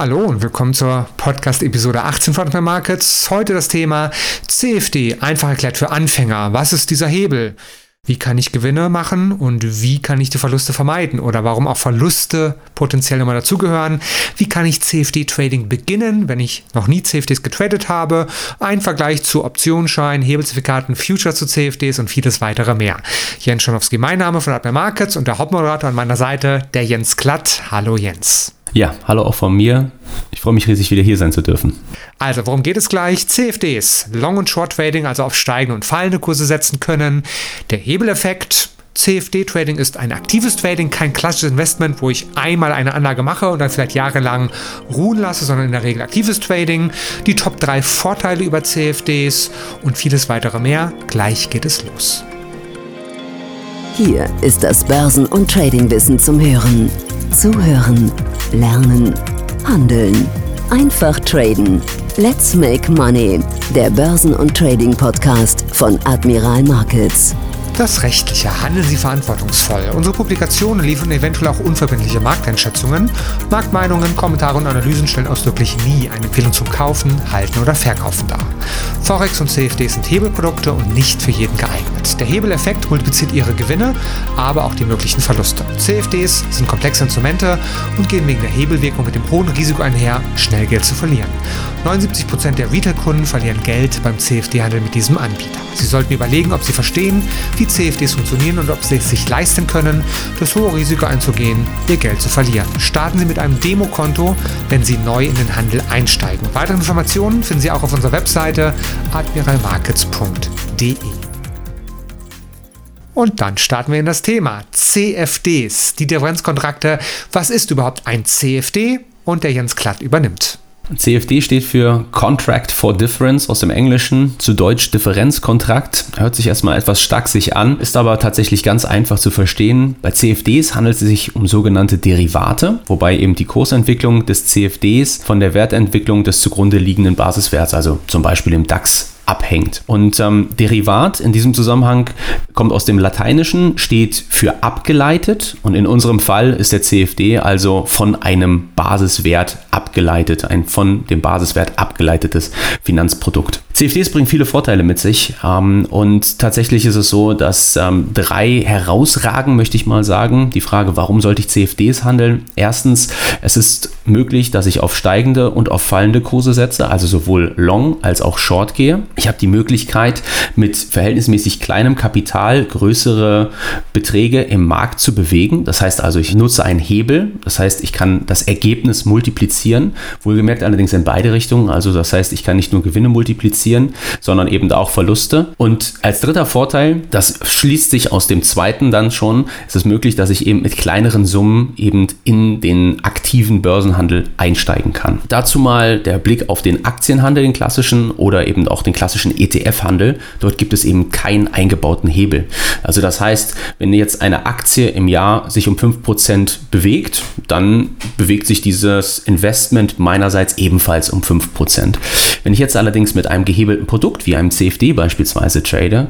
Hallo und willkommen zur Podcast-Episode 18 von My Markets. Heute das Thema CFD, einfach erklärt für Anfänger. Was ist dieser Hebel? Wie kann ich Gewinne machen und wie kann ich die Verluste vermeiden oder warum auch Verluste potenziell immer dazugehören? Wie kann ich CFD-Trading beginnen, wenn ich noch nie CFDs getradet habe? Ein Vergleich zu Optionsscheinen, Hebelzertifikaten, Future zu CFDs und vieles weitere mehr. Jens Schanowski, mein Name von Admiral Markets und der Hauptmoderator an meiner Seite, der Jens Glatt. Hallo Jens. Ja, hallo auch von mir. Ich freue mich riesig, wieder hier sein zu dürfen. Also, worum geht es gleich? CFDs, Long- und Short-Trading, also auf steigende und fallende Kurse setzen können. Der Hebeleffekt, CFD-Trading ist ein aktives Trading, kein klassisches Investment, wo ich einmal eine Anlage mache und dann vielleicht jahrelang ruhen lasse, sondern in der Regel aktives Trading. Die Top 3 Vorteile über CFDs und vieles weitere mehr. Gleich geht es los. Hier ist das Börsen- und Tradingwissen zum Hören. Zuhören, lernen, handeln. Einfach traden. Let's make money. Der Börsen- und Trading-Podcast von Admiral Markets. Das Rechtliche. Handeln Sie verantwortungsvoll. Unsere Publikationen liefern eventuell auch unverbindliche Markteinschätzungen. Marktmeinungen, Kommentare und Analysen stellen ausdrücklich nie eine Empfehlung zum Kaufen, Halten oder Verkaufen dar. Forex und CFD sind Hebelprodukte und nicht für jeden geeignet. Der Hebeleffekt multipliziert Ihre Gewinne, aber auch die möglichen Verluste. CFDs sind komplexe Instrumente und gehen wegen der Hebelwirkung mit dem hohen Risiko einher, schnell Geld zu verlieren. 79% der Retail-Kunden verlieren Geld beim CFD-Handel mit diesem Anbieter. Sie sollten überlegen, ob Sie verstehen, wie CFDs funktionieren und ob Sie es sich leisten können, das hohe Risiko einzugehen, Ihr Geld zu verlieren. Starten Sie mit einem Demokonto, wenn Sie neu in den Handel einsteigen. Weitere Informationen finden Sie auch auf unserer Webseite admiralmarkets.de. Und dann starten wir in das Thema CFDs, die Differenzkontrakte. Was ist überhaupt ein CFD? Und der Jens Klatt übernimmt. CFD steht für Contract for Difference aus dem Englischen, zu Deutsch Differenzkontrakt. Hört sich erstmal etwas stark sich an, ist aber tatsächlich ganz einfach zu verstehen. Bei CFDs handelt es sich um sogenannte Derivate, wobei eben die Kursentwicklung des CFDs von der Wertentwicklung des zugrunde liegenden Basiswerts, also zum Beispiel im DAX, abhängt. Und ähm, Derivat in diesem Zusammenhang kommt aus dem Lateinischen, steht für abgeleitet und in unserem Fall ist der CFD also von einem Basiswert abgeleitet, ein von dem Basiswert abgeleitetes Finanzprodukt. CFDs bringen viele Vorteile mit sich ähm, und tatsächlich ist es so, dass ähm, drei herausragen, möchte ich mal sagen. Die Frage, warum sollte ich CFDs handeln? Erstens, es ist möglich, dass ich auf steigende und auf fallende Kurse setze, also sowohl Long als auch Short gehe. Ich habe die Möglichkeit, mit verhältnismäßig kleinem Kapital größere Beträge im Markt zu bewegen. Das heißt also, ich nutze einen Hebel. Das heißt, ich kann das Ergebnis multiplizieren. Wohlgemerkt allerdings in beide Richtungen. Also das heißt, ich kann nicht nur Gewinne multiplizieren, sondern eben auch Verluste. Und als dritter Vorteil, das schließt sich aus dem zweiten dann schon, ist es möglich, dass ich eben mit kleineren Summen eben in den aktiven Börsenhandel einsteigen kann. Dazu mal der Blick auf den Aktienhandel, den klassischen oder eben auch den klassischen klassischen ETF-Handel. Dort gibt es eben keinen eingebauten Hebel. Also das heißt, wenn jetzt eine Aktie im Jahr sich um 5% bewegt, dann bewegt sich dieses Investment meinerseits ebenfalls um 5%. Wenn ich jetzt allerdings mit einem gehebelten Produkt wie einem CFD beispielsweise trade,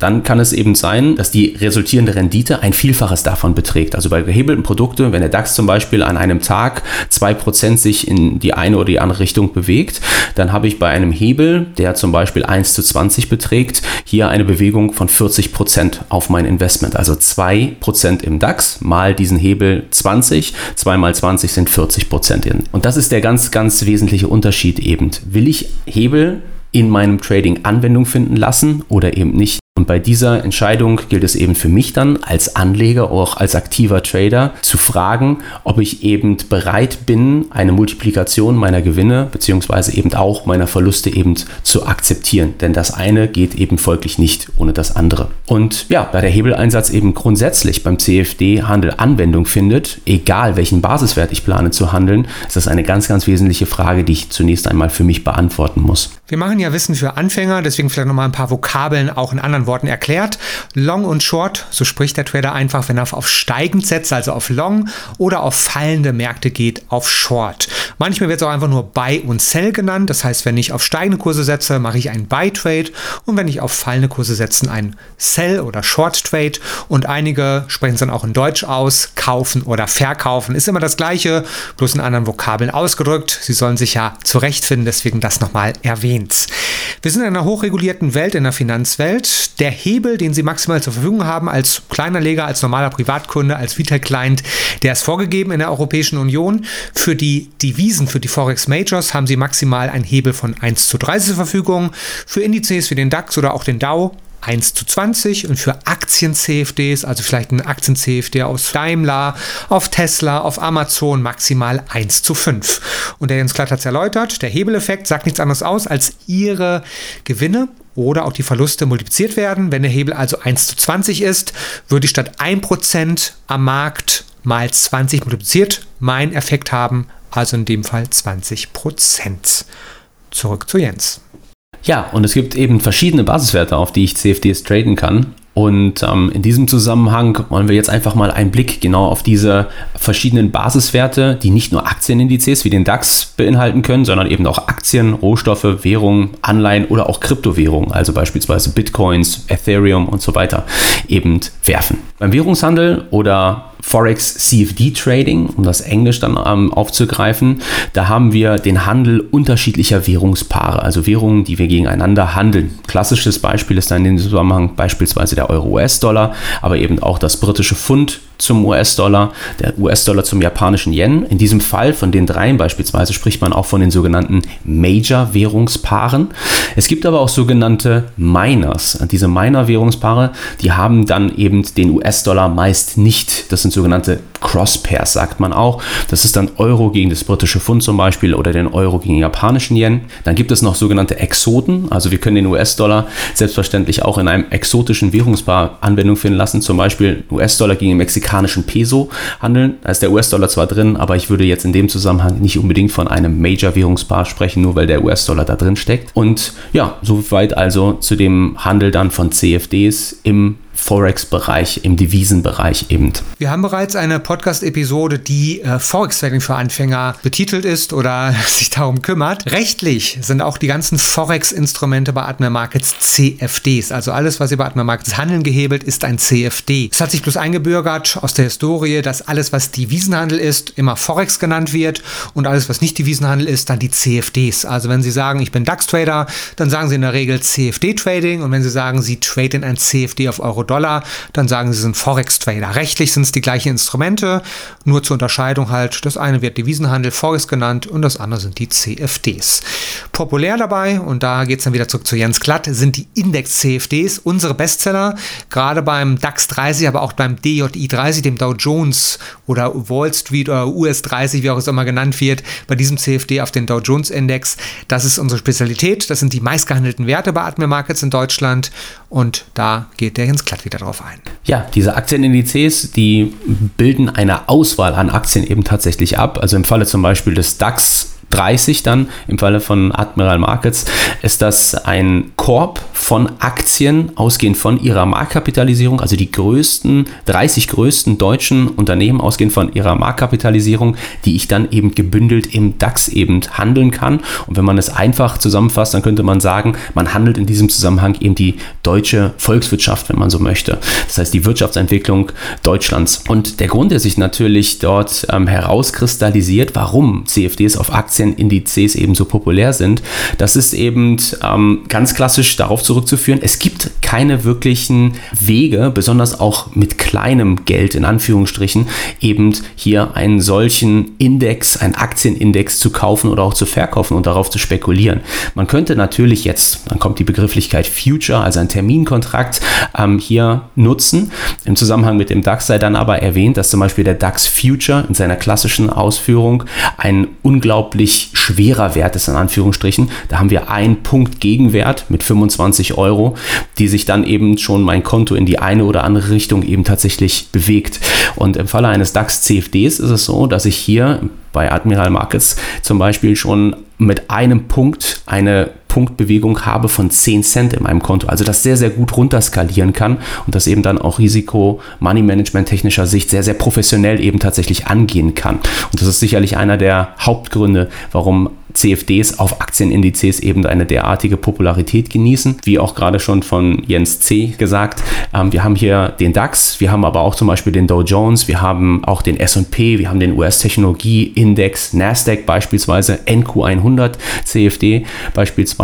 dann kann es eben sein, dass die resultierende Rendite ein Vielfaches davon beträgt. Also bei gehebelten Produkten, wenn der DAX zum Beispiel an einem Tag 2% sich in die eine oder die andere Richtung bewegt, dann habe ich bei einem Hebel, der zum Beispiel 1 zu 20 beträgt, hier eine Bewegung von 40% auf mein Investment. Also 2% im DAX mal diesen Hebel 20, 2 mal 20 sind 40%. Und das ist der ganz, ganz wesentliche Unterschied eben. Will ich Hebel in meinem Trading Anwendung finden lassen oder eben nicht. Und bei dieser Entscheidung gilt es eben für mich dann als Anleger, auch als aktiver Trader, zu fragen, ob ich eben bereit bin, eine Multiplikation meiner Gewinne bzw. eben auch meiner Verluste eben zu akzeptieren. Denn das eine geht eben folglich nicht ohne das andere. Und ja, da der Hebeleinsatz eben grundsätzlich beim CFD-Handel Anwendung findet, egal welchen Basiswert ich plane zu handeln, ist das eine ganz, ganz wesentliche Frage, die ich zunächst einmal für mich beantworten muss. Wir machen ja Wissen für Anfänger, deswegen vielleicht nochmal ein paar Vokabeln auch in anderen Worten erklärt. Long und Short, so spricht der Trader einfach, wenn er auf steigend setzt, also auf Long, oder auf fallende Märkte geht, auf Short. Manchmal wird es auch einfach nur Buy und Sell genannt. Das heißt, wenn ich auf steigende Kurse setze, mache ich einen Buy Trade und wenn ich auf fallende Kurse setze, einen Sell oder Short Trade. Und einige sprechen es dann auch in Deutsch aus, kaufen oder verkaufen. Ist immer das gleiche, bloß in anderen Vokabeln ausgedrückt. Sie sollen sich ja zurechtfinden, deswegen das nochmal erwähnt. Wir sind in einer hochregulierten Welt, in der Finanzwelt. Der Hebel, den Sie maximal zur Verfügung haben als Kleinerleger, als normaler Privatkunde, als Retail-Client, der ist vorgegeben in der Europäischen Union. Für die Devisen, für die Forex Majors haben Sie maximal einen Hebel von 1 zu 30 zur Verfügung. Für Indizes wie den DAX oder auch den Dow 1 zu 20 und für Aktien-CFDs, also vielleicht ein Aktien-CFD aus Daimler, auf Tesla, auf Amazon maximal 1 zu 5. Und der Jens Klatt hat es erläutert, der Hebeleffekt sagt nichts anderes aus, als ihre Gewinne oder auch die Verluste multipliziert werden. Wenn der Hebel also 1 zu 20 ist, würde ich statt 1% am Markt mal 20 multipliziert meinen Effekt haben, also in dem Fall 20%. Zurück zu Jens. Ja, und es gibt eben verschiedene Basiswerte, auf die ich CFDs traden kann. Und ähm, in diesem Zusammenhang wollen wir jetzt einfach mal einen Blick genau auf diese verschiedenen Basiswerte, die nicht nur Aktienindizes wie den DAX beinhalten können, sondern eben auch Aktien, Rohstoffe, Währungen, Anleihen oder auch Kryptowährungen, also beispielsweise Bitcoins, Ethereum und so weiter, eben werfen. Beim Währungshandel oder Forex CFD Trading, um das Englisch dann ähm, aufzugreifen. Da haben wir den Handel unterschiedlicher Währungspaare, also Währungen, die wir gegeneinander handeln. Klassisches Beispiel ist dann in dem Zusammenhang beispielsweise der Euro-US-Dollar, aber eben auch das britische Pfund zum US-Dollar, der US-Dollar zum japanischen Yen. In diesem Fall von den dreien beispielsweise spricht man auch von den sogenannten Major-Währungspaaren. Es gibt aber auch sogenannte Miners. Diese Minor-Währungspaare, die haben dann eben den US-Dollar meist nicht. Das sind sogenannte Crosspairs, sagt man auch. Das ist dann Euro gegen das britische Pfund zum Beispiel oder den Euro gegen den japanischen Yen. Dann gibt es noch sogenannte Exoten. Also wir können den US-Dollar selbstverständlich auch in einem exotischen Währungspaar Anwendung finden lassen. Zum Beispiel US-Dollar gegen den Mexikanischen mexikanischen Peso handeln. Da ist der US-Dollar zwar drin, aber ich würde jetzt in dem Zusammenhang nicht unbedingt von einem Major-Währungspaar sprechen, nur weil der US-Dollar da drin steckt. Und ja, soweit also zu dem Handel dann von CFDs im Forex-Bereich, im Devisenbereich eben. Wir haben bereits eine Podcast-Episode, die äh, Forex-Trading für Anfänger betitelt ist oder sich darum kümmert. Rechtlich sind auch die ganzen Forex-Instrumente bei Atmer Markets CFDs. Also alles, was über Atmer Markets handeln gehebelt, ist ein CFD. Es hat sich bloß eingebürgert aus der Historie, dass alles, was Devisenhandel ist, immer Forex genannt wird und alles, was nicht Devisenhandel ist, dann die CFDs. Also wenn Sie sagen, ich bin DAX-Trader, dann sagen Sie in der Regel CFD-Trading und wenn Sie sagen, Sie traden ein CFD auf Euro Dollar, dann sagen sie sind Forex-Trader. Rechtlich sind es die gleichen Instrumente, nur zur Unterscheidung halt, das eine wird Devisenhandel Forex genannt und das andere sind die CFDs. Populär dabei, und da geht es dann wieder zurück zu Jens Klatt, sind die Index-CFDs, unsere Bestseller, gerade beim DAX 30, aber auch beim DJI 30, dem Dow Jones oder Wall Street oder US 30, wie auch es immer genannt wird, bei diesem CFD auf den Dow Jones Index. Das ist unsere Spezialität, das sind die meistgehandelten Werte bei Admir Markets in Deutschland und da geht der Jens Klatt wieder drauf ein. Ja, diese Aktienindizes, die bilden eine Auswahl an Aktien eben tatsächlich ab. Also im Falle zum Beispiel des DAX 30 dann, im Falle von Admiral Markets, ist das ein Korb von Aktien, ausgehend von ihrer Marktkapitalisierung, also die größten, 30 größten deutschen Unternehmen, ausgehend von ihrer Marktkapitalisierung, die ich dann eben gebündelt im DAX eben handeln kann. Und wenn man es einfach zusammenfasst, dann könnte man sagen, man handelt in diesem Zusammenhang eben die deutsche Volkswirtschaft, wenn man so möchte. Das heißt, die Wirtschaftsentwicklung Deutschlands. Und der Grund, der sich natürlich dort ähm, herauskristallisiert, warum CFDs auf Aktien Aktienindizes eben so populär sind, das ist eben ähm, ganz klassisch darauf zurückzuführen, es gibt keine wirklichen Wege, besonders auch mit kleinem Geld in Anführungsstrichen, eben hier einen solchen Index, einen Aktienindex zu kaufen oder auch zu verkaufen und darauf zu spekulieren. Man könnte natürlich jetzt, dann kommt die Begrifflichkeit Future, also ein Terminkontrakt, ähm, hier nutzen. Im Zusammenhang mit dem DAX sei dann aber erwähnt, dass zum Beispiel der DAX Future in seiner klassischen Ausführung ein unglaublich deutlich schwerer Wert ist, in Anführungsstrichen. Da haben wir einen Punkt Gegenwert mit 25 Euro, die sich dann eben schon mein Konto in die eine oder andere Richtung eben tatsächlich bewegt. Und im Falle eines DAX CFDs ist es so, dass ich hier bei Admiral Markets zum Beispiel schon mit einem Punkt eine Punktbewegung habe von 10 Cent in meinem Konto. Also das sehr, sehr gut runterskalieren kann und das eben dann auch Risiko Money Management technischer Sicht sehr, sehr professionell eben tatsächlich angehen kann. Und das ist sicherlich einer der Hauptgründe, warum CFDs auf Aktienindizes eben eine derartige Popularität genießen. Wie auch gerade schon von Jens C. gesagt, ähm, wir haben hier den DAX, wir haben aber auch zum Beispiel den Dow Jones, wir haben auch den S&P, wir haben den US-Technologie-Index, Nasdaq beispielsweise, NQ100, CFD beispielsweise,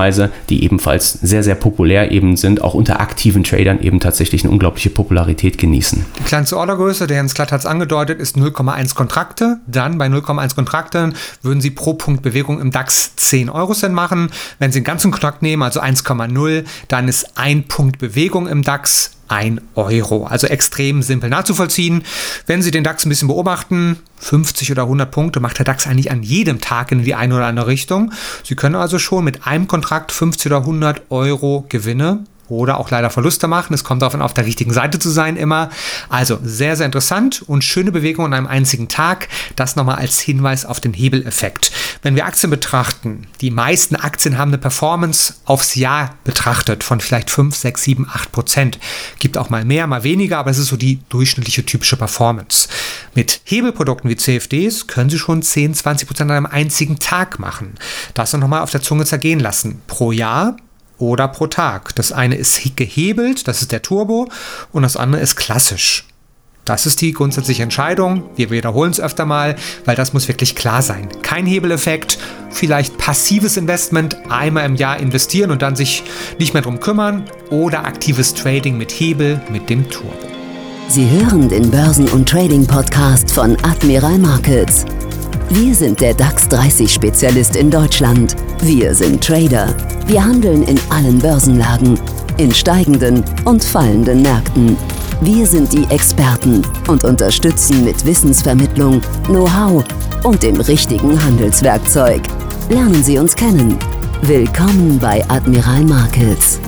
die ebenfalls sehr, sehr populär eben sind, auch unter aktiven Tradern eben tatsächlich eine unglaubliche Popularität genießen. Die kleinste Ordergröße, der Jens Glatt hat es angedeutet, ist 0,1 Kontrakte. Dann bei 0,1 Kontrakten würden Sie pro Punkt Bewegung im DAX 10 Euro Cent machen. Wenn Sie den ganzen Kontrakt nehmen, also 1,0, dann ist ein Punkt Bewegung im DAX 1 Euro. Also extrem simpel nachzuvollziehen. Wenn Sie den DAX ein bisschen beobachten, 50 oder 100 Punkte macht der DAX eigentlich an jedem Tag in die eine oder andere Richtung. Sie können also schon mit einem Kontrakt 50 oder 100 Euro Gewinne oder auch leider Verluste machen. Es kommt davon auf der richtigen Seite zu sein immer. Also sehr, sehr interessant und schöne Bewegung an einem einzigen Tag. Das nochmal als Hinweis auf den Hebeleffekt. Wenn wir Aktien betrachten, die meisten Aktien haben eine Performance aufs Jahr betrachtet von vielleicht 5, 6, 7, 8 Prozent. Gibt auch mal mehr, mal weniger, aber es ist so die durchschnittliche typische Performance. Mit Hebelprodukten wie CFDs können Sie schon 10, 20 Prozent an einem einzigen Tag machen. Das nochmal auf der Zunge zergehen lassen. Pro Jahr oder pro Tag. Das eine ist gehebelt, das ist der Turbo, und das andere ist klassisch. Das ist die grundsätzliche Entscheidung. Wir wiederholen es öfter mal, weil das muss wirklich klar sein. Kein Hebeleffekt, vielleicht passives Investment, einmal im Jahr investieren und dann sich nicht mehr drum kümmern oder aktives Trading mit Hebel mit dem Turbo. Sie hören den Börsen- und Trading-Podcast von Admiral Markets. Wir sind der DAX 30 Spezialist in Deutschland. Wir sind Trader. Wir handeln in allen Börsenlagen, in steigenden und fallenden Märkten. Wir sind die Experten und unterstützen mit Wissensvermittlung, Know-how und dem richtigen Handelswerkzeug. Lernen Sie uns kennen. Willkommen bei Admiral Markets.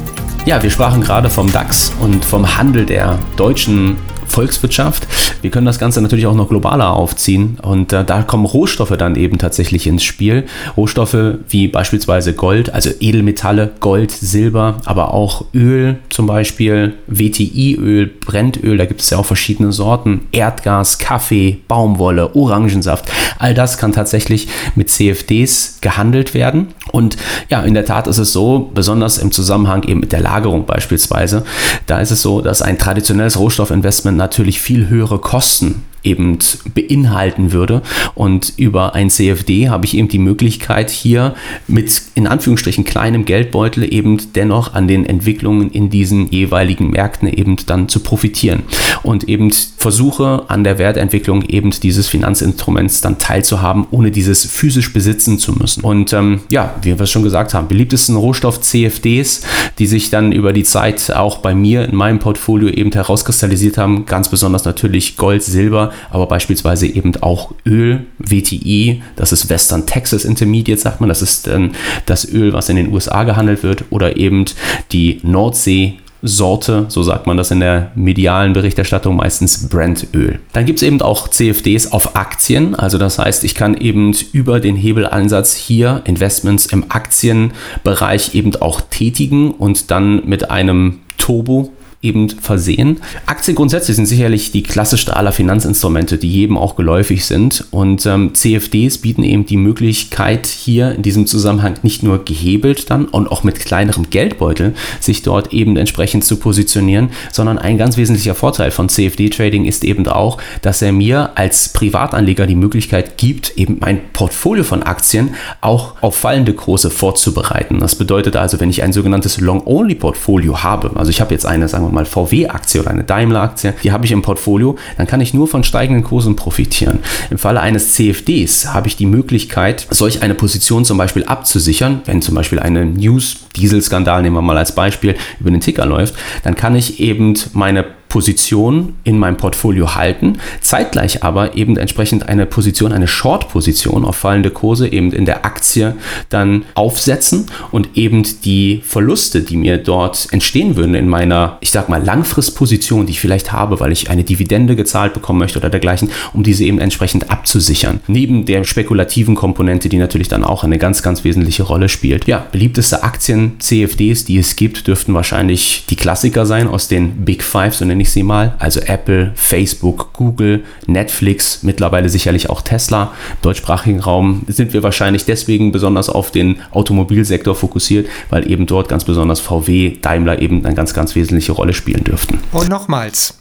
Ja, wir sprachen gerade vom DAX und vom Handel der deutschen Volkswirtschaft. Wir können das Ganze natürlich auch noch globaler aufziehen und äh, da kommen Rohstoffe dann eben tatsächlich ins Spiel. Rohstoffe wie beispielsweise Gold, also Edelmetalle, Gold, Silber, aber auch Öl zum Beispiel, WTI-Öl, Brennöl, da gibt es ja auch verschiedene Sorten, Erdgas, Kaffee, Baumwolle, Orangensaft. All das kann tatsächlich mit CFDs gehandelt werden. Und ja, in der Tat ist es so, besonders im Zusammenhang eben mit der Lagerung beispielsweise, da ist es so, dass ein traditionelles Rohstoffinvestment natürlich viel höhere Kosten eben beinhalten würde. Und über ein CFD habe ich eben die Möglichkeit, hier mit in Anführungsstrichen kleinem Geldbeutel eben dennoch an den Entwicklungen in diesen jeweiligen Märkten eben dann zu profitieren und eben versuche an der Wertentwicklung eben dieses Finanzinstruments dann teilzuhaben, ohne dieses physisch besitzen zu müssen. Und ähm, ja, wie wir es schon gesagt haben, beliebtesten Rohstoff CFDs, die sich dann über die Zeit auch bei mir in meinem Portfolio eben herauskristallisiert haben, ganz besonders natürlich Gold, Silber, aber beispielsweise eben auch Öl, WTI, das ist Western Texas Intermediate, sagt man, das ist dann das Öl, was in den USA gehandelt wird, oder eben die Nordsee Sorte, so sagt man das in der medialen Berichterstattung, meistens Brandöl. Dann gibt es eben auch CFDs auf Aktien, also das heißt, ich kann eben über den Hebelansatz hier Investments im Aktienbereich eben auch tätigen und dann mit einem Turbo eben versehen. Aktien grundsätzlich sind sicherlich die klassischste aller Finanzinstrumente, die jedem auch geläufig sind. Und ähm, CFDs bieten eben die Möglichkeit, hier in diesem Zusammenhang nicht nur gehebelt dann und auch mit kleinerem Geldbeutel sich dort eben entsprechend zu positionieren, sondern ein ganz wesentlicher Vorteil von CFD-Trading ist eben auch, dass er mir als Privatanleger die Möglichkeit gibt, eben mein Portfolio von Aktien auch auf fallende Kurse vorzubereiten. Das bedeutet also, wenn ich ein sogenanntes Long-Only-Portfolio habe, also ich habe jetzt eine, sagen wir mal VW-Aktie oder eine Daimler-Aktie, die habe ich im Portfolio, dann kann ich nur von steigenden Kursen profitieren. Im Falle eines CFDs habe ich die Möglichkeit, solch eine Position zum Beispiel abzusichern, wenn zum Beispiel eine News, Dieselskandal nehmen wir mal als Beispiel, über den Ticker läuft, dann kann ich eben meine Position in meinem Portfolio halten, zeitgleich aber eben entsprechend eine Position, eine Short-Position auf fallende Kurse eben in der Aktie dann aufsetzen und eben die Verluste, die mir dort entstehen würden in meiner, ich sag mal, Langfristposition, die ich vielleicht habe, weil ich eine Dividende gezahlt bekommen möchte oder dergleichen, um diese eben entsprechend abzusichern. Neben der spekulativen Komponente, die natürlich dann auch eine ganz, ganz wesentliche Rolle spielt. Ja, beliebteste Aktien, CFDs, die es gibt, dürften wahrscheinlich die Klassiker sein aus den Big Five, so nenne ich sie mal. Also Apple, Facebook, Google, Netflix, mittlerweile sicherlich auch Tesla. Im deutschsprachigen Raum sind wir wahrscheinlich deswegen besonders auf den Automobilsektor fokussiert, weil eben dort ganz besonders VW, Daimler eben eine ganz, ganz wesentliche Rolle spielen dürften. Und nochmals,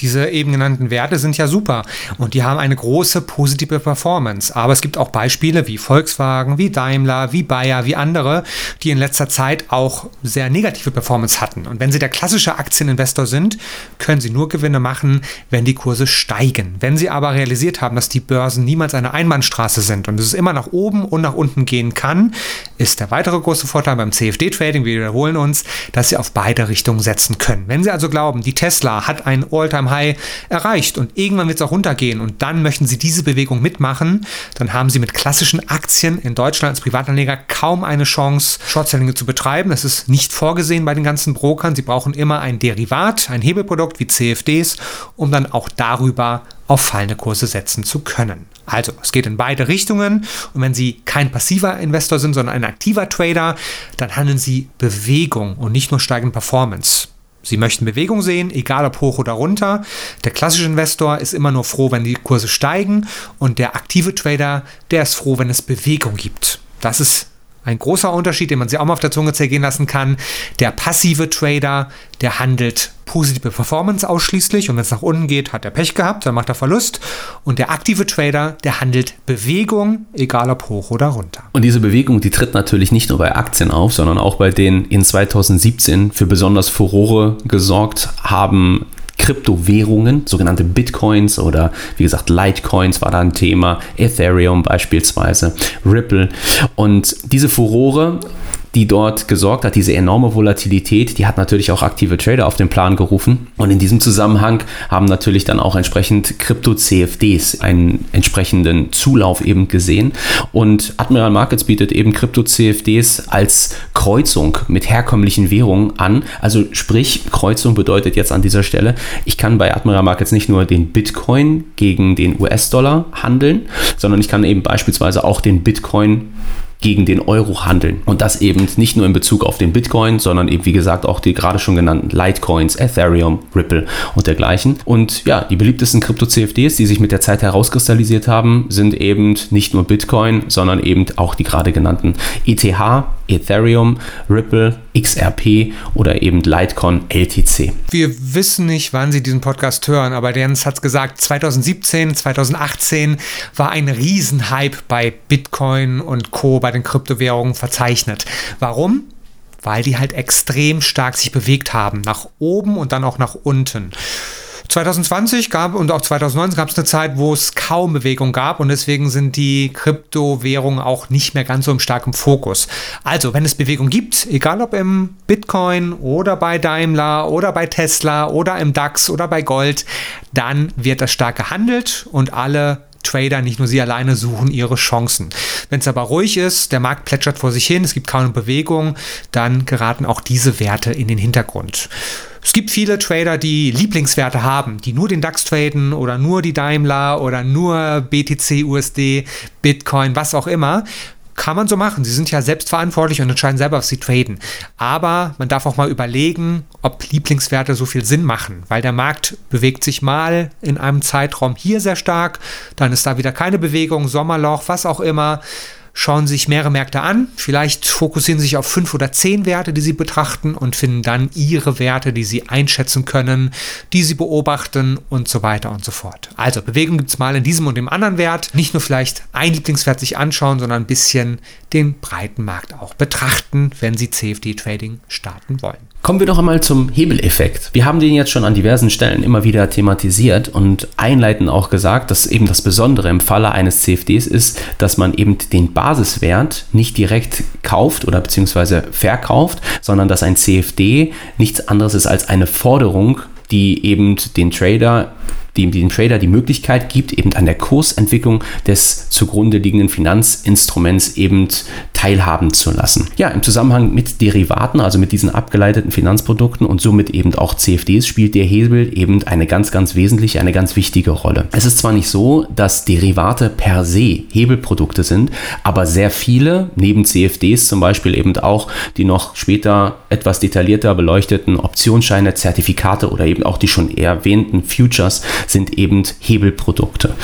diese eben genannten Werte sind ja super und die haben eine große positive Performance. Aber es gibt auch Beispiele wie Volkswagen, wie Daimler, wie Bayer, wie andere, die in letzter Zeit auch sehr negative Performance hatten. Und wenn Sie der klassische Aktieninvestor sind, können Sie nur Gewinne machen, wenn die Kurse steigen. Wenn Sie aber realisiert haben, dass die Börsen niemals eine Einbahnstraße sind und es immer nach oben und nach unten gehen kann, ist der weitere große Vorteil beim CFD-Trading, wir wiederholen uns, dass Sie auf beide Richtungen setzen können. Wenn Sie also glauben, die Tesla hat ein All-Time All-Time-High erreicht und irgendwann wird es auch runtergehen und dann möchten Sie diese Bewegung mitmachen, dann haben Sie mit klassischen Aktien in Deutschland als Privatanleger kaum eine Chance, Short-Selling zu betreiben. Das ist nicht vorgesehen bei den ganzen Brokern. Sie brauchen immer ein Derivat, ein Hebelprodukt wie CFDs, um dann auch darüber auf fallende Kurse setzen zu können. Also, es geht in beide Richtungen. Und wenn Sie kein passiver Investor sind, sondern ein aktiver Trader, dann handeln Sie Bewegung und nicht nur steigende Performance. Sie möchten Bewegung sehen, egal ob hoch oder runter. Der klassische Investor ist immer nur froh, wenn die Kurse steigen und der aktive Trader, der ist froh, wenn es Bewegung gibt. Das ist ein großer Unterschied, den man sich auch mal auf der Zunge zergehen lassen kann. Der passive Trader, der handelt positive Performance ausschließlich und wenn es nach unten geht, hat er Pech gehabt, dann macht er Verlust. Und der aktive Trader, der handelt Bewegung, egal ob hoch oder runter. Und diese Bewegung, die tritt natürlich nicht nur bei Aktien auf, sondern auch bei denen in 2017 für besonders Furore gesorgt haben, Kryptowährungen, sogenannte Bitcoins oder wie gesagt Litecoins war da ein Thema, Ethereum beispielsweise, Ripple. Und diese Furore die dort gesorgt hat, diese enorme Volatilität, die hat natürlich auch aktive Trader auf den Plan gerufen. Und in diesem Zusammenhang haben natürlich dann auch entsprechend Krypto-CFDs einen entsprechenden Zulauf eben gesehen. Und Admiral Markets bietet eben Krypto-CFDs als Kreuzung mit herkömmlichen Währungen an. Also sprich, Kreuzung bedeutet jetzt an dieser Stelle, ich kann bei Admiral Markets nicht nur den Bitcoin gegen den US-Dollar handeln, sondern ich kann eben beispielsweise auch den Bitcoin gegen den Euro handeln. Und das eben nicht nur in Bezug auf den Bitcoin, sondern eben wie gesagt auch die gerade schon genannten Litecoins, Ethereum, Ripple und dergleichen. Und ja, die beliebtesten Krypto-CFDs, die sich mit der Zeit herauskristallisiert haben, sind eben nicht nur Bitcoin, sondern eben auch die gerade genannten ETH, Ethereum, Ripple, XRP oder eben Litecoin LTC. Wir wissen nicht, wann Sie diesen Podcast hören, aber Jens hat es gesagt, 2017, 2018 war ein Riesenhype bei Bitcoin und Co. bei den Kryptowährungen verzeichnet. Warum? Weil die halt extrem stark sich bewegt haben, nach oben und dann auch nach unten. 2020 gab und auch 2019 gab es eine Zeit, wo es kaum Bewegung gab und deswegen sind die Kryptowährungen auch nicht mehr ganz so im starken Fokus. Also, wenn es Bewegung gibt, egal ob im Bitcoin oder bei Daimler oder bei Tesla oder im DAX oder bei Gold, dann wird das stark gehandelt und alle Trader, nicht nur sie alleine, suchen ihre Chancen. Wenn es aber ruhig ist, der Markt plätschert vor sich hin, es gibt kaum Bewegung, dann geraten auch diese Werte in den Hintergrund. Es gibt viele Trader, die Lieblingswerte haben, die nur den DAX traden oder nur die Daimler oder nur BTC, USD, Bitcoin, was auch immer. Kann man so machen. Sie sind ja selbstverantwortlich und entscheiden selber, was sie traden. Aber man darf auch mal überlegen, ob Lieblingswerte so viel Sinn machen, weil der Markt bewegt sich mal in einem Zeitraum hier sehr stark, dann ist da wieder keine Bewegung, Sommerloch, was auch immer schauen sich mehrere Märkte an. Vielleicht fokussieren sich auf fünf oder zehn Werte, die sie betrachten und finden dann ihre Werte, die sie einschätzen können, die sie beobachten und so weiter und so fort. Also Bewegung gibt es mal in diesem und dem anderen Wert. Nicht nur vielleicht ein Lieblingswert sich anschauen, sondern ein bisschen den breiten Markt auch betrachten, wenn sie CFD-Trading starten wollen. Kommen wir doch einmal zum Hebeleffekt. Wir haben den jetzt schon an diversen Stellen immer wieder thematisiert und einleitend auch gesagt, dass eben das Besondere im Falle eines CFDs ist, dass man eben den Basiswert nicht direkt kauft oder beziehungsweise verkauft, sondern dass ein CFD nichts anderes ist als eine Forderung die eben den Trader die dem Trader die Möglichkeit gibt, eben an der Kursentwicklung des zugrunde liegenden Finanzinstruments eben teilhaben zu lassen. Ja, im Zusammenhang mit Derivaten, also mit diesen abgeleiteten Finanzprodukten und somit eben auch CFDs, spielt der Hebel eben eine ganz, ganz wesentliche, eine ganz wichtige Rolle. Es ist zwar nicht so, dass Derivate per se Hebelprodukte sind, aber sehr viele, neben CFDs zum Beispiel eben auch die noch später etwas detaillierter beleuchteten Optionsscheine, Zertifikate oder eben auch die schon erwähnten Futures sind eben Hebelprodukte.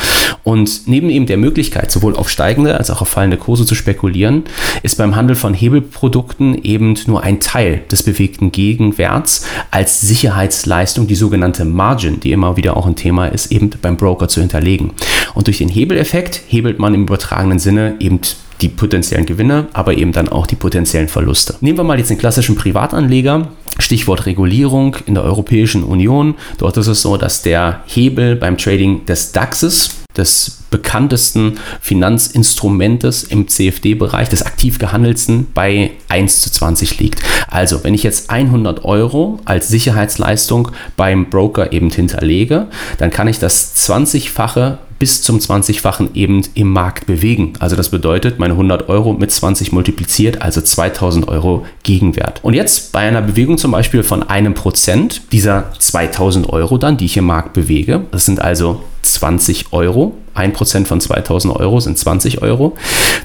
Und neben eben der Möglichkeit, sowohl auf steigende als auch auf fallende Kurse zu spekulieren, ist beim Handel von Hebelprodukten eben nur ein Teil des bewegten Gegenwerts als Sicherheitsleistung, die sogenannte Margin, die immer wieder auch ein Thema ist, eben beim Broker zu hinterlegen. Und durch den Hebeleffekt hebelt man im übertragenen Sinne eben die potenziellen Gewinne, aber eben dann auch die potenziellen Verluste. Nehmen wir mal jetzt den klassischen Privatanleger. Stichwort Regulierung in der Europäischen Union. Dort ist es so, dass der Hebel beim Trading des DAXes, des bekanntesten Finanzinstrumentes im CFD-Bereich, des aktiv gehandelsten, bei 1 zu 20 liegt. Also, wenn ich jetzt 100 Euro als Sicherheitsleistung beim Broker eben hinterlege, dann kann ich das 20-fache bis zum 20-fachen eben im Markt bewegen. Also das bedeutet, meine 100 Euro mit 20 multipliziert, also 2000 Euro Gegenwert. Und jetzt bei einer Bewegung zum Beispiel von einem Prozent dieser 2000 Euro dann, die ich im Markt bewege, das sind also 20 Euro, 1% von 2000 Euro sind 20 Euro,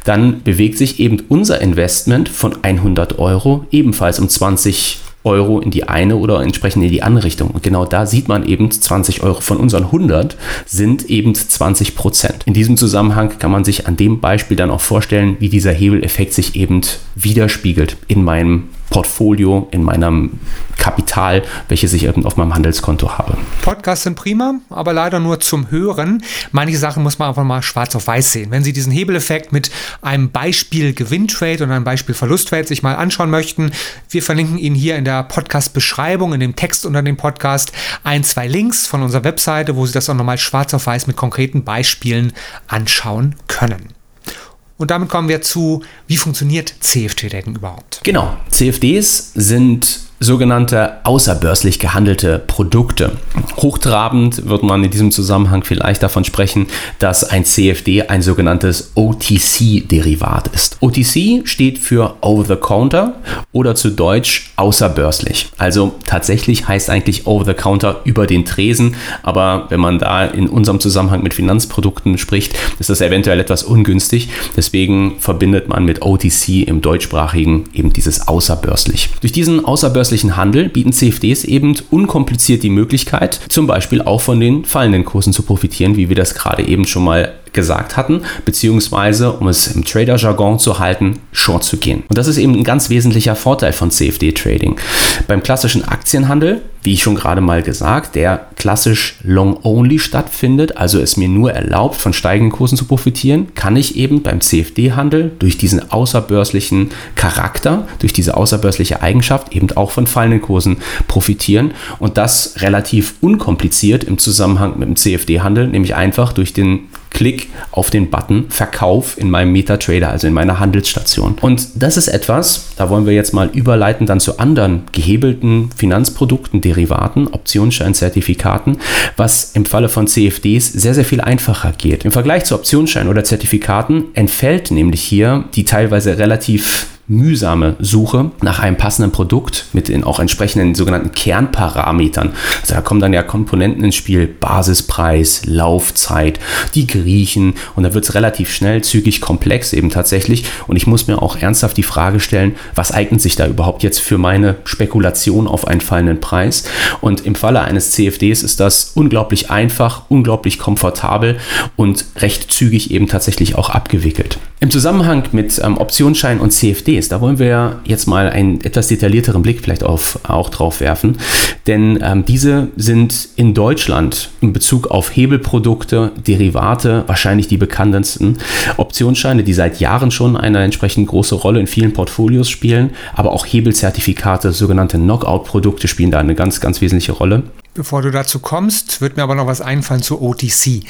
dann bewegt sich eben unser Investment von 100 Euro ebenfalls um 20 Euro in die eine oder entsprechend in die andere Richtung. Und genau da sieht man eben 20 Euro von unseren 100 sind eben 20 Prozent. In diesem Zusammenhang kann man sich an dem Beispiel dann auch vorstellen, wie dieser Hebeleffekt sich eben widerspiegelt in meinem Portfolio, in meinem Kapital, welches ich eben auf meinem Handelskonto habe. Podcasts sind prima, aber leider nur zum Hören. Manche Sachen muss man einfach mal schwarz auf weiß sehen. Wenn Sie diesen Hebeleffekt mit einem Beispiel Gewinntrade und einem Beispiel Verlusttrade sich mal anschauen möchten, wir verlinken Ihnen hier in der Podcast-Beschreibung, in dem Text unter dem Podcast, ein, zwei Links von unserer Webseite, wo Sie das auch nochmal schwarz auf weiß mit konkreten Beispielen anschauen können. Und damit kommen wir zu, wie funktioniert CFD-Trading überhaupt? Genau, CFDs sind sogenannte außerbörslich gehandelte Produkte. Hochtrabend wird man in diesem Zusammenhang vielleicht davon sprechen, dass ein CFD ein sogenanntes OTC-Derivat ist. OTC steht für Over the Counter oder zu Deutsch außerbörslich. Also tatsächlich heißt eigentlich Over the Counter über den Tresen, aber wenn man da in unserem Zusammenhang mit Finanzprodukten spricht, ist das eventuell etwas ungünstig. Deswegen verbindet man mit OTC im deutschsprachigen eben dieses außerbörslich. Durch diesen außerbörslichen börslichen Handel bieten CFDs eben unkompliziert die Möglichkeit, zum Beispiel auch von den fallenden Kursen zu profitieren, wie wir das gerade eben schon mal gesagt hatten, beziehungsweise, um es im Trader-Jargon zu halten, Short zu gehen. Und das ist eben ein ganz wesentlicher Vorteil von CFD-Trading. Beim klassischen Aktienhandel, wie ich schon gerade mal gesagt, der klassisch Long-Only stattfindet, also es mir nur erlaubt, von steigenden Kursen zu profitieren, kann ich eben beim CFD-Handel durch diesen außerbörslichen Charakter, durch diese außerbörsliche Eigenschaft eben auch von fallenden Kursen profitieren und das relativ unkompliziert im Zusammenhang mit dem CFD-Handel, nämlich einfach durch den Klick auf den Button Verkauf in meinem MetaTrader, also in meiner Handelsstation. Und das ist etwas, da wollen wir jetzt mal überleiten dann zu anderen gehebelten Finanzprodukten, Derivaten, Optionsscheinzertifikaten, was im Falle von CFDs sehr, sehr viel einfacher geht. Im Vergleich zu Optionsschein oder Zertifikaten entfällt nämlich hier die teilweise relativ mühsame Suche nach einem passenden Produkt mit den auch entsprechenden sogenannten Kernparametern. Also da kommen dann ja Komponenten ins Spiel, Basispreis, Laufzeit, die Griechen und da wird es relativ schnell, zügig komplex eben tatsächlich und ich muss mir auch ernsthaft die Frage stellen, was eignet sich da überhaupt jetzt für meine Spekulation auf einen fallenden Preis und im Falle eines CFDs ist das unglaublich einfach, unglaublich komfortabel und recht zügig eben tatsächlich auch abgewickelt. Im Zusammenhang mit ähm, Optionsschein und CFDs, da wollen wir jetzt mal einen etwas detaillierteren Blick vielleicht auf, auch drauf werfen, denn ähm, diese sind in Deutschland in Bezug auf Hebelprodukte, Derivate wahrscheinlich die bekanntesten. Optionsscheine, die seit Jahren schon eine entsprechend große Rolle in vielen Portfolios spielen, aber auch Hebelzertifikate, sogenannte Knockout-Produkte spielen da eine ganz, ganz wesentliche Rolle. Bevor du dazu kommst, wird mir aber noch was einfallen zu OTC.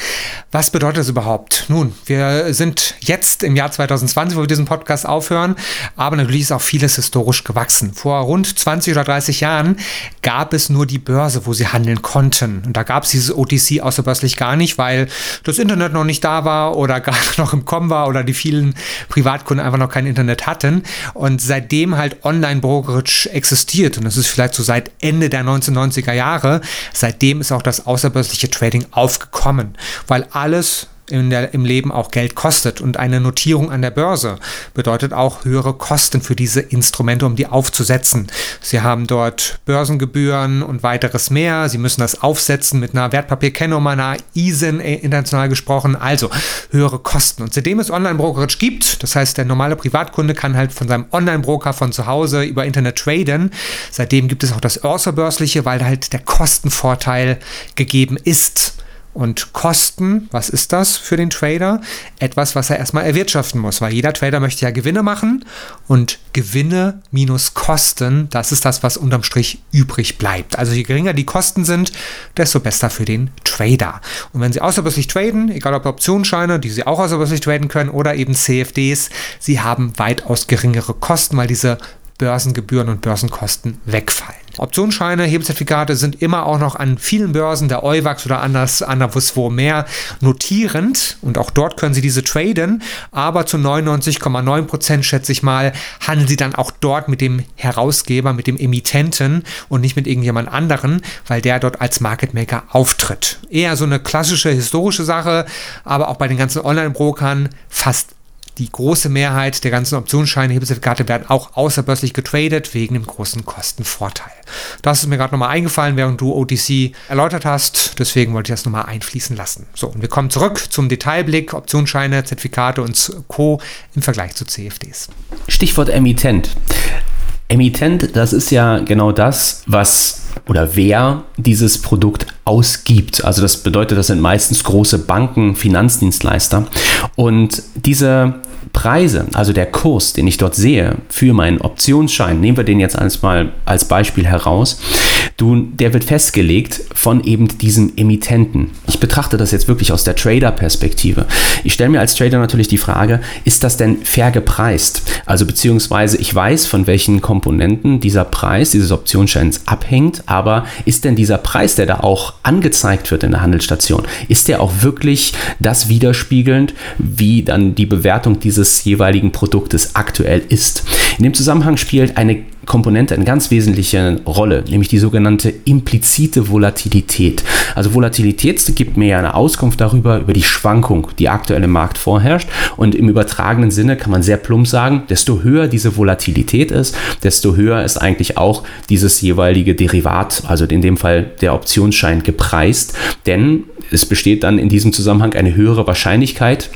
Was bedeutet das überhaupt? Nun, wir sind jetzt im Jahr 2020, wo wir diesen Podcast aufhören, aber natürlich ist auch vieles historisch gewachsen. Vor rund 20 oder 30 Jahren gab es nur die Börse, wo sie handeln konnten. Und da gab es dieses OTC außerbörslich gar nicht, weil das Internet noch nicht da war oder gar noch im Kommen war oder die vielen Privatkunden einfach noch kein Internet hatten. Und seitdem halt Online-Brokerage existiert, und das ist vielleicht so seit Ende der 1990er Jahre, Seitdem ist auch das außerbörsliche Trading aufgekommen, weil alles der, im Leben auch Geld kostet. Und eine Notierung an der Börse bedeutet auch höhere Kosten für diese Instrumente, um die aufzusetzen. Sie haben dort Börsengebühren und weiteres mehr. Sie müssen das aufsetzen mit einer Wertpapierkennung, einer ISIN äh, international gesprochen. Also höhere Kosten. Und seitdem es Online-Brokerage gibt, das heißt, der normale Privatkunde kann halt von seinem Online-Broker von zu Hause über Internet traden. Seitdem gibt es auch das Außerbörsliche, weil halt der Kostenvorteil gegeben ist. Und Kosten, was ist das für den Trader? Etwas, was er erstmal erwirtschaften muss, weil jeder Trader möchte ja Gewinne machen und Gewinne minus Kosten, das ist das, was unterm Strich übrig bleibt. Also je geringer die Kosten sind, desto besser für den Trader. Und wenn Sie außerbörslich traden, egal ob Optionsscheine, die Sie auch außerbörslich traden können oder eben CFDs, Sie haben weitaus geringere Kosten, weil diese Börsengebühren und Börsenkosten wegfallen. Optionsscheine, Hebelzertifikate sind immer auch noch an vielen Börsen, der Euwax oder anders, anderswo mehr, notierend und auch dort können Sie diese traden, aber zu 99,9 Prozent schätze ich mal, handeln Sie dann auch dort mit dem Herausgeber, mit dem Emittenten und nicht mit irgendjemand anderen, weil der dort als Market Maker auftritt. Eher so eine klassische historische Sache, aber auch bei den ganzen Online-Brokern fast die große Mehrheit der ganzen Optionsscheine, Hebelzertifikate werden auch außerbörslich getradet wegen dem großen Kostenvorteil. Das ist mir gerade nochmal eingefallen, während du OTC erläutert hast. Deswegen wollte ich das nochmal einfließen lassen. So, und wir kommen zurück zum Detailblick, Optionsscheine, Zertifikate und Co. im Vergleich zu CFDs. Stichwort Emittent. Emittent, das ist ja genau das, was oder wer dieses Produkt ausgibt. Also das bedeutet, das sind meistens große Banken, Finanzdienstleister. Und diese Preise, also der Kurs, den ich dort sehe für meinen Optionsschein, nehmen wir den jetzt als mal als Beispiel heraus, du, der wird festgelegt von eben diesem Emittenten. Ich betrachte das jetzt wirklich aus der Trader-Perspektive. Ich stelle mir als Trader natürlich die Frage, ist das denn fair gepreist? Also beziehungsweise ich weiß, von welchen Komponenten dieser Preis dieses Optionsscheins abhängt, aber ist denn dieser Preis, der da auch angezeigt wird in der Handelsstation, ist der auch wirklich das widerspiegelnd, wie dann die Bewertung dieses jeweiligen Produktes aktuell ist? In dem Zusammenhang spielt eine Komponente eine ganz wesentliche Rolle, nämlich die sogenannte implizite Volatilität. Also Volatilität gibt mir ja eine Auskunft darüber, über die Schwankung, die aktuell im Markt vorherrscht. Und im übertragenen Sinne kann man sehr plump sagen, desto höher diese Volatilität ist, desto höher ist eigentlich auch dieses jeweilige Derivat, also in dem Fall der Optionsschein, gepreist. Denn es besteht dann in diesem Zusammenhang eine höhere Wahrscheinlichkeit,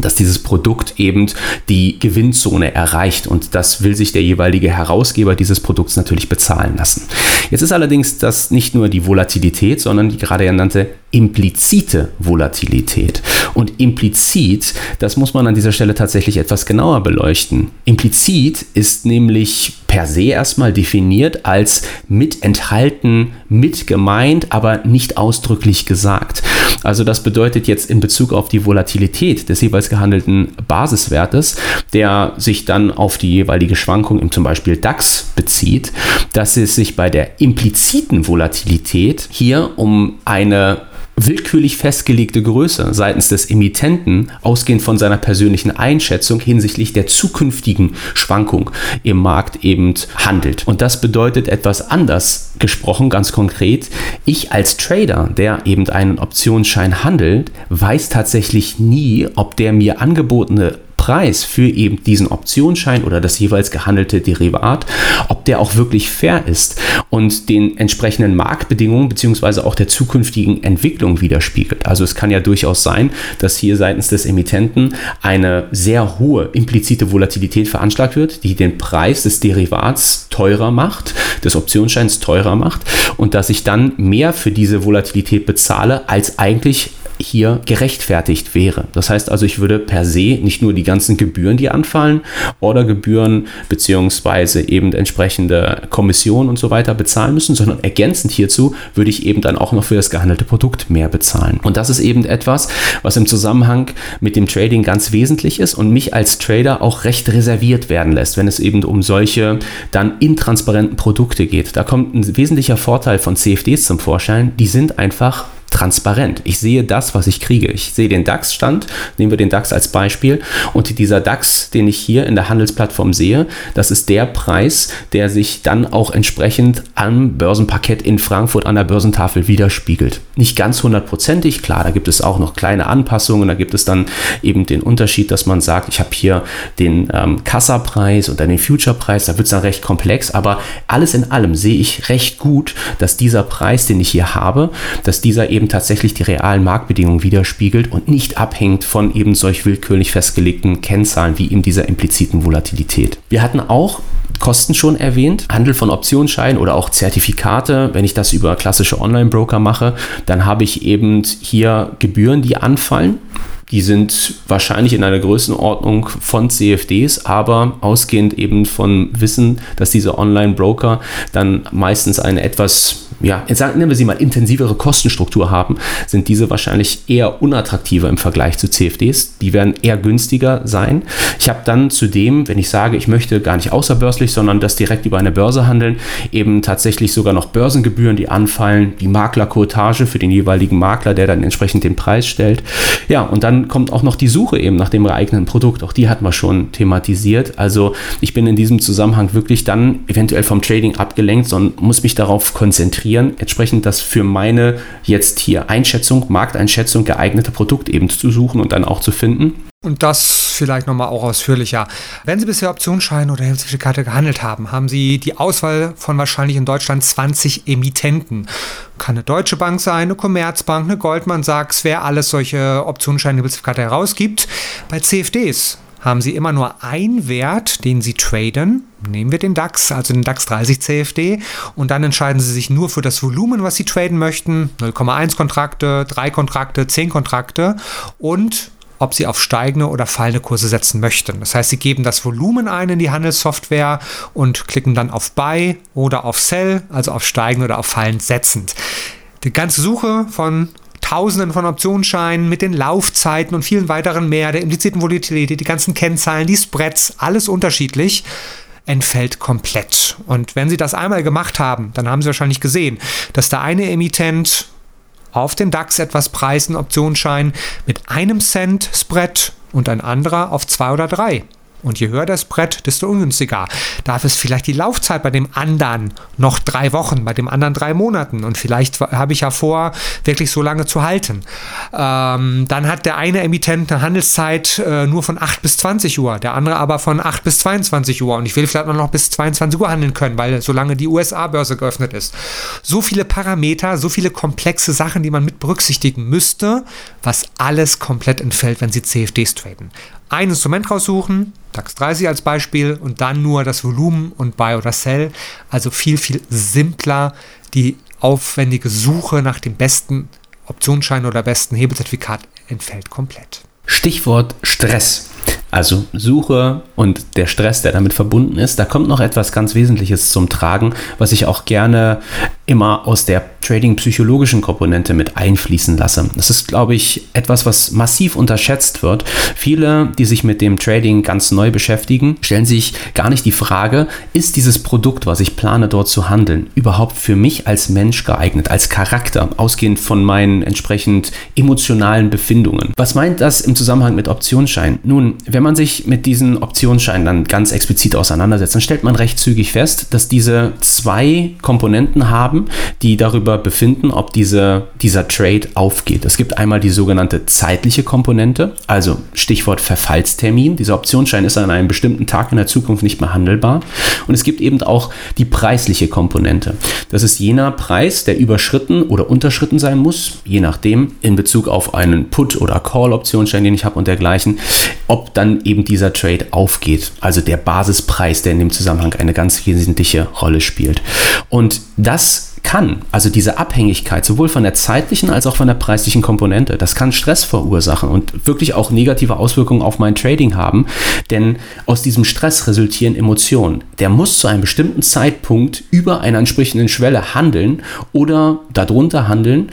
dass dieses Produkt eben die Gewinnzone erreicht und das will sich der jeweilige Herausgeber dieses Produkts natürlich bezahlen lassen. Jetzt ist allerdings das nicht nur die Volatilität, sondern die gerade genannte implizite Volatilität. Und implizit, das muss man an dieser Stelle tatsächlich etwas genauer beleuchten. Implizit ist nämlich per se erstmal definiert als mit enthalten, mit gemeint, aber nicht ausdrücklich gesagt. Also das bedeutet jetzt in Bezug auf die Volatilität des jeweils gehandelten Basiswertes, der sich dann auf die jeweilige Schwankung im zum Beispiel DAX bezieht, dass es sich bei der impliziten Volatilität hier um eine willkürlich festgelegte Größe seitens des Emittenten, ausgehend von seiner persönlichen Einschätzung hinsichtlich der zukünftigen Schwankung im Markt eben handelt. Und das bedeutet etwas anders gesprochen, ganz konkret. Ich als Trader, der eben einen Optionsschein handelt, weiß tatsächlich nie, ob der mir angebotene Preis für eben diesen Optionsschein oder das jeweils gehandelte Derivat, ob der auch wirklich fair ist und den entsprechenden Marktbedingungen bzw. auch der zukünftigen Entwicklung widerspiegelt. Also es kann ja durchaus sein, dass hier seitens des Emittenten eine sehr hohe implizite Volatilität veranschlagt wird, die den Preis des Derivats teurer macht, des Optionsscheins teurer macht und dass ich dann mehr für diese Volatilität bezahle, als eigentlich hier gerechtfertigt wäre. Das heißt also, ich würde per se nicht nur die ganzen Gebühren, die anfallen, Ordergebühren beziehungsweise eben entsprechende Kommissionen und so weiter bezahlen müssen, sondern ergänzend hierzu würde ich eben dann auch noch für das gehandelte Produkt mehr bezahlen. Und das ist eben etwas, was im Zusammenhang mit dem Trading ganz wesentlich ist und mich als Trader auch recht reserviert werden lässt, wenn es eben um solche dann intransparenten Produkte geht. Da kommt ein wesentlicher Vorteil von CFDs zum Vorschein. Die sind einfach transparent. Ich sehe das, was ich kriege. Ich sehe den DAX-Stand, nehmen wir den DAX als Beispiel, und dieser DAX, den ich hier in der Handelsplattform sehe, das ist der Preis, der sich dann auch entsprechend am Börsenparkett in Frankfurt an der Börsentafel widerspiegelt. Nicht ganz hundertprozentig, klar, da gibt es auch noch kleine Anpassungen, da gibt es dann eben den Unterschied, dass man sagt, ich habe hier den ähm, Kassapreis und dann den Future-Preis, da wird es dann recht komplex, aber alles in allem sehe ich recht gut, dass dieser Preis, den ich hier habe, dass dieser eben tatsächlich die realen Marktbedingungen widerspiegelt und nicht abhängt von eben solch willkürlich festgelegten Kennzahlen wie eben dieser impliziten Volatilität. Wir hatten auch Kosten schon erwähnt, Handel von Optionsscheinen oder auch Zertifikate. Wenn ich das über klassische Online-Broker mache, dann habe ich eben hier Gebühren, die anfallen. Die sind wahrscheinlich in einer Größenordnung von CFDs, aber ausgehend eben von Wissen, dass diese Online-Broker dann meistens eine etwas, ja, nennen wir sie mal intensivere Kostenstruktur haben, sind diese wahrscheinlich eher unattraktiver im Vergleich zu CFDs. Die werden eher günstiger sein. Ich habe dann zudem, wenn ich sage, ich möchte gar nicht außerbörslich, sondern das direkt über eine Börse handeln, eben tatsächlich sogar noch Börsengebühren, die anfallen, die Maklerquotage für den jeweiligen Makler, der dann entsprechend den Preis stellt. Ja, und dann kommt auch noch die Suche eben nach dem geeigneten Produkt. Auch die hat man schon thematisiert. Also ich bin in diesem Zusammenhang wirklich dann eventuell vom Trading abgelenkt, sondern muss mich darauf konzentrieren, entsprechend das für meine jetzt hier Einschätzung, Markteinschätzung geeignete Produkt eben zu suchen und dann auch zu finden. Und das vielleicht nochmal auch ausführlicher. Wenn Sie bisher Optionsscheine oder Zertifikate gehandelt haben, haben Sie die Auswahl von wahrscheinlich in Deutschland 20 Emittenten. Kann eine Deutsche Bank sein, eine Commerzbank, eine Goldman Sachs, wer alles solche Optionsscheine, Zertifikate herausgibt. Bei CFDs haben Sie immer nur einen Wert, den Sie traden. Nehmen wir den DAX, also den DAX 30 CFD, und dann entscheiden Sie sich nur für das Volumen, was Sie traden möchten. 0,1 Kontrakte, 3 Kontrakte, 10 Kontrakte und ob sie auf steigende oder fallende Kurse setzen möchten. Das heißt, sie geben das Volumen ein in die Handelssoftware und klicken dann auf Buy oder auf Sell, also auf steigend oder auf fallend setzend. Die ganze Suche von Tausenden von Optionsscheinen mit den Laufzeiten und vielen weiteren mehr, der impliziten Volatilität, die ganzen Kennzahlen, die Spreads, alles unterschiedlich entfällt komplett. Und wenn Sie das einmal gemacht haben, dann haben Sie wahrscheinlich gesehen, dass der eine Emittent auf den DAX etwas preisen Optionsschein mit einem Cent Spread und ein anderer auf zwei oder drei. Und je höher das Brett, desto ungünstiger. Darf es vielleicht die Laufzeit bei dem anderen noch drei Wochen, bei dem anderen drei Monaten. Und vielleicht habe ich ja vor, wirklich so lange zu halten. Ähm, dann hat der eine Emittent eine Handelszeit äh, nur von 8 bis 20 Uhr, der andere aber von 8 bis 22 Uhr. Und ich will vielleicht noch bis 22 Uhr handeln können, weil solange die USA-Börse geöffnet ist. So viele Parameter, so viele komplexe Sachen, die man mit berücksichtigen müsste, was alles komplett entfällt, wenn Sie CFDs traden ein Instrument raussuchen, DAX 30 als Beispiel, und dann nur das Volumen und Buy oder Sell. Also viel, viel simpler die aufwendige Suche nach dem besten Optionsschein oder besten Hebelzertifikat entfällt komplett. Stichwort Stress. Also Suche und der Stress, der damit verbunden ist, da kommt noch etwas ganz Wesentliches zum Tragen, was ich auch gerne immer aus der Trading-psychologischen Komponente mit einfließen lasse. Das ist, glaube ich, etwas, was massiv unterschätzt wird. Viele, die sich mit dem Trading ganz neu beschäftigen, stellen sich gar nicht die Frage, ist dieses Produkt, was ich plane dort zu handeln, überhaupt für mich als Mensch geeignet, als Charakter, ausgehend von meinen entsprechend emotionalen Befindungen. Was meint das im Zusammenhang mit Optionsscheinen? Nun, wenn man sich mit diesen Optionsscheinen dann ganz explizit auseinandersetzt, dann stellt man recht zügig fest, dass diese zwei Komponenten haben, die darüber befinden, ob diese, dieser Trade aufgeht. Es gibt einmal die sogenannte zeitliche Komponente, also Stichwort Verfallstermin. Dieser Optionsschein ist an einem bestimmten Tag in der Zukunft nicht mehr handelbar. Und es gibt eben auch die preisliche Komponente. Das ist jener Preis, der überschritten oder unterschritten sein muss, je nachdem, in Bezug auf einen Put- oder Call-Optionsschein, den ich habe und dergleichen, ob dann eben dieser Trade aufgeht. Also der Basispreis, der in dem Zusammenhang eine ganz wesentliche Rolle spielt. Und das kann, also diese Abhängigkeit sowohl von der zeitlichen als auch von der preislichen Komponente, das kann Stress verursachen und wirklich auch negative Auswirkungen auf mein Trading haben, denn aus diesem Stress resultieren Emotionen. Der muss zu einem bestimmten Zeitpunkt über einer entsprechenden Schwelle handeln oder darunter handeln,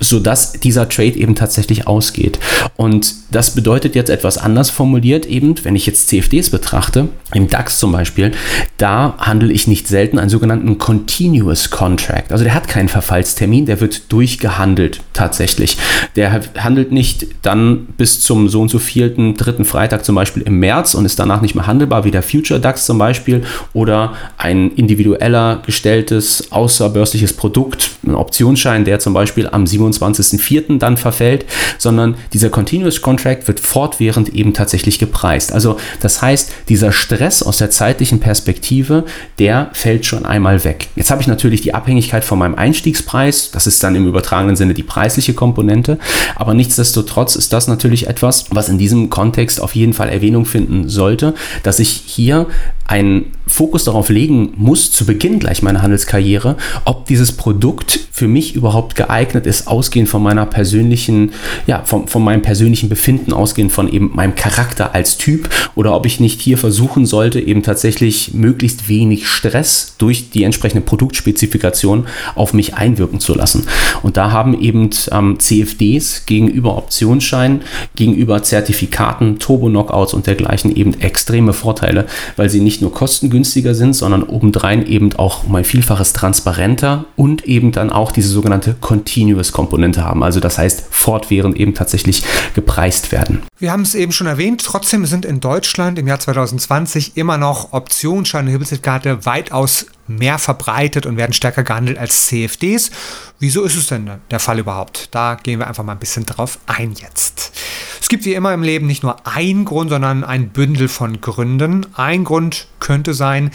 sodass dieser Trade eben tatsächlich ausgeht. Und das bedeutet jetzt etwas anders formuliert, eben, wenn ich jetzt CFDs betrachte, im DAX zum Beispiel, da handle ich nicht selten einen sogenannten Continuous Contract. Also der hat keinen Verfallstermin, der wird durchgehandelt tatsächlich. Der handelt nicht dann bis zum so und so vierten, dritten Freitag zum Beispiel im März und ist danach nicht mehr handelbar, wie der Future DAX zum Beispiel oder ein individueller gestelltes außerbörsliches Produkt, ein Optionsschein, der zum Beispiel am 27.04. dann verfällt, sondern dieser Continuous Contract wird fortwährend eben tatsächlich gepreist. Also das heißt, dieser Stress aus der zeitlichen Perspektive, der fällt schon einmal weg. Jetzt habe ich natürlich die Abhängigkeit von meinem Einstiegspreis, das ist dann im übertragenen Sinne die preisliche Komponente, aber nichtsdestotrotz ist das natürlich etwas, was in diesem Kontext auf jeden Fall Erwähnung finden sollte, dass ich hier einen Fokus darauf legen muss, zu Beginn gleich meiner Handelskarriere, ob dieses Produkt für mich überhaupt geeignet ist, ausgehend von meiner persönlichen, ja, von, von meinem persönlichen Befinden, ausgehend von eben meinem Charakter als Typ oder ob ich nicht hier versuchen sollte, eben tatsächlich möglichst wenig Stress durch die entsprechende Produktspezifikation auf mich einwirken zu lassen. Und da haben eben ähm, CFDs gegenüber Optionsscheinen, gegenüber Zertifikaten, Turbo-Knockouts und dergleichen eben extreme Vorteile, weil sie nicht nicht nur kostengünstiger sind, sondern obendrein eben auch um Vielfaches transparenter und eben dann auch diese sogenannte Continuous-Komponente haben. Also das heißt, fortwährend eben tatsächlich gepreist werden. Wir haben es eben schon erwähnt, trotzdem sind in Deutschland im Jahr 2020 immer noch Optionsscheine, Hilfszertifikate weitaus mehr verbreitet und werden stärker gehandelt als CFDs. Wieso ist es denn der Fall überhaupt? Da gehen wir einfach mal ein bisschen drauf ein jetzt. Es gibt wie immer im Leben nicht nur einen Grund, sondern ein Bündel von Gründen. Ein Grund könnte sein,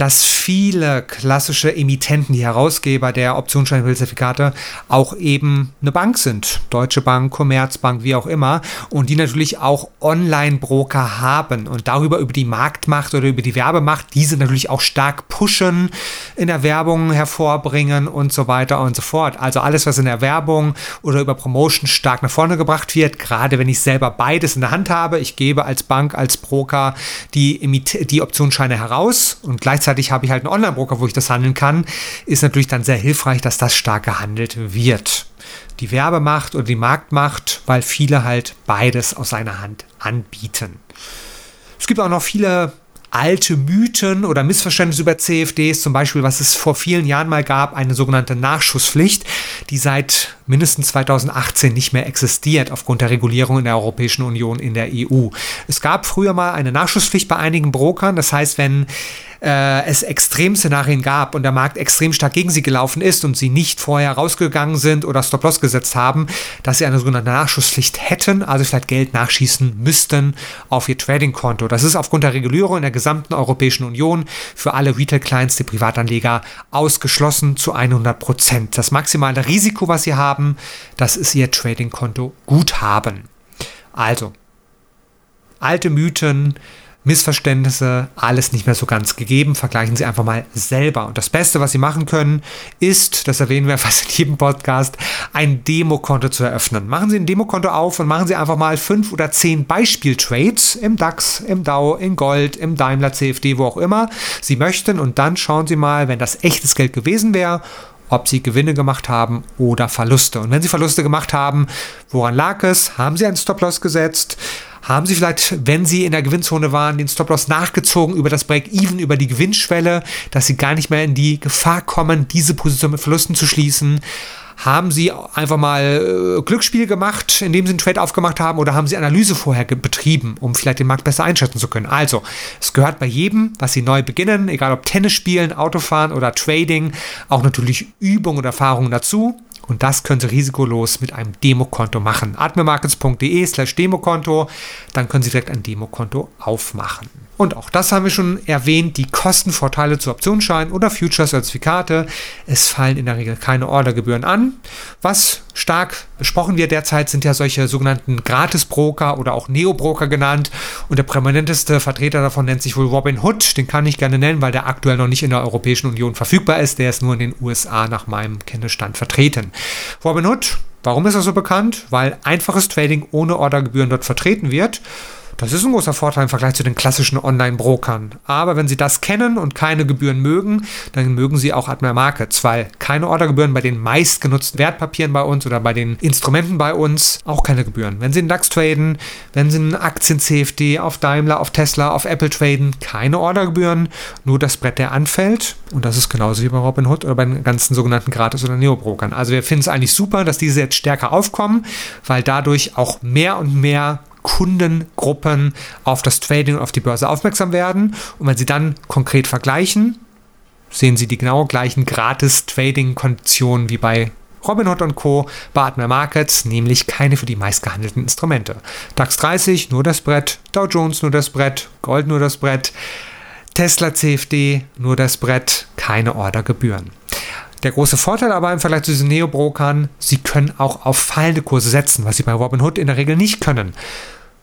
dass viele klassische Emittenten, die Herausgeber der Optionsscheinzertifikate, auch eben eine Bank sind. Deutsche Bank, Commerzbank, wie auch immer. Und die natürlich auch Online-Broker haben und darüber über die Marktmacht oder über die Werbemacht diese natürlich auch stark pushen, in der Werbung hervorbringen und so weiter und so fort. Also alles, was in der Werbung oder über Promotion stark nach vorne gebracht wird, gerade wenn ich selber beides in der Hand habe, ich gebe als Bank, als Broker die, die Optionsscheine heraus und gleichzeitig gleichzeitig habe ich halt einen Online-Broker, wo ich das handeln kann, ist natürlich dann sehr hilfreich, dass das stark gehandelt wird. Die Werbemacht oder die Marktmacht, weil viele halt beides aus einer Hand anbieten. Es gibt auch noch viele alte Mythen oder Missverständnisse über CFDs, zum Beispiel, was es vor vielen Jahren mal gab, eine sogenannte Nachschusspflicht, die seit mindestens 2018 nicht mehr existiert aufgrund der Regulierung in der Europäischen Union in der EU. Es gab früher mal eine Nachschusspflicht bei einigen Brokern, das heißt, wenn äh, es Extremszenarien gab und der Markt extrem stark gegen sie gelaufen ist und sie nicht vorher rausgegangen sind oder Stop-Loss gesetzt haben, dass sie eine sogenannte Nachschusspflicht hätten, also vielleicht Geld nachschießen müssten auf ihr Trading-Konto. Das ist aufgrund der Regulierung in der gesamten Europäischen Union für alle Retail-Clients, die Privatanleger, ausgeschlossen zu 100 Prozent. Das maximale Risiko, was sie haben, das ist ihr Trading-Konto Guthaben. Also, alte Mythen, Missverständnisse, alles nicht mehr so ganz gegeben. Vergleichen Sie einfach mal selber. Und das Beste, was Sie machen können, ist, das erwähnen wir fast in jedem Podcast, ein Demokonto zu eröffnen. Machen Sie ein Demokonto auf und machen Sie einfach mal fünf oder zehn Beispieltrades im DAX, im DAO, in Gold, im Daimler, CFD, wo auch immer Sie möchten. Und dann schauen Sie mal, wenn das echtes Geld gewesen wäre, ob sie Gewinne gemacht haben oder Verluste. Und wenn sie Verluste gemacht haben, woran lag es? Haben sie einen Stop-Loss gesetzt? Haben Sie vielleicht, wenn Sie in der Gewinnzone waren, den Stop-Loss nachgezogen über das Break-Even, über die Gewinnschwelle, dass Sie gar nicht mehr in die Gefahr kommen, diese Position mit Verlusten zu schließen? Haben Sie einfach mal äh, Glücksspiel gemacht, indem Sie einen Trade aufgemacht haben, oder haben Sie Analyse vorher betrieben, um vielleicht den Markt besser einschätzen zu können? Also, es gehört bei jedem, was Sie neu beginnen, egal ob Tennis spielen, Autofahren oder Trading, auch natürlich Übung und Erfahrung dazu. Und das können Sie risikolos mit einem Demokonto machen. admirmarkets.de slash Demokonto, dann können Sie direkt ein Demokonto aufmachen. Und auch das haben wir schon erwähnt, die Kostenvorteile zu Optionsscheinen oder Future-Zertifikate. Es fallen in der Regel keine Ordergebühren an. Was stark besprochen wird derzeit, sind ja solche sogenannten Gratis-Broker oder auch Neo-Broker genannt. Und der prominenteste Vertreter davon nennt sich wohl Robin Hood. Den kann ich gerne nennen, weil der aktuell noch nicht in der Europäischen Union verfügbar ist. Der ist nur in den USA nach meinem Kenntnisstand vertreten. Robin Hood, warum ist er so bekannt? Weil einfaches Trading ohne Ordergebühren dort vertreten wird. Das ist ein großer Vorteil im Vergleich zu den klassischen Online-Brokern. Aber wenn Sie das kennen und keine Gebühren mögen, dann mögen Sie auch Admiral Markets, weil keine Ordergebühren bei den meistgenutzten Wertpapieren bei uns oder bei den Instrumenten bei uns, auch keine Gebühren. Wenn Sie einen DAX traden, wenn Sie einen Aktien-CFD auf Daimler, auf Tesla, auf Apple traden, keine Ordergebühren, nur das Brett, der anfällt. Und das ist genauso wie bei Robinhood oder bei den ganzen sogenannten Gratis- oder Neo-Brokern. Also wir finden es eigentlich super, dass diese jetzt stärker aufkommen, weil dadurch auch mehr und mehr Kundengruppen auf das Trading und auf die Börse aufmerksam werden. Und wenn Sie dann konkret vergleichen, sehen Sie die genau gleichen Gratis-Trading-Konditionen wie bei Robinhood und Co. bei Admiral Markets, nämlich keine für die meistgehandelten Instrumente. DAX 30 nur das Brett, Dow Jones nur das Brett, Gold nur das Brett, Tesla CFD nur das Brett, keine Ordergebühren. Der große Vorteil aber im Vergleich zu diesen Neo-Brokern, sie können auch auf fallende Kurse setzen, was sie bei Robinhood in der Regel nicht können.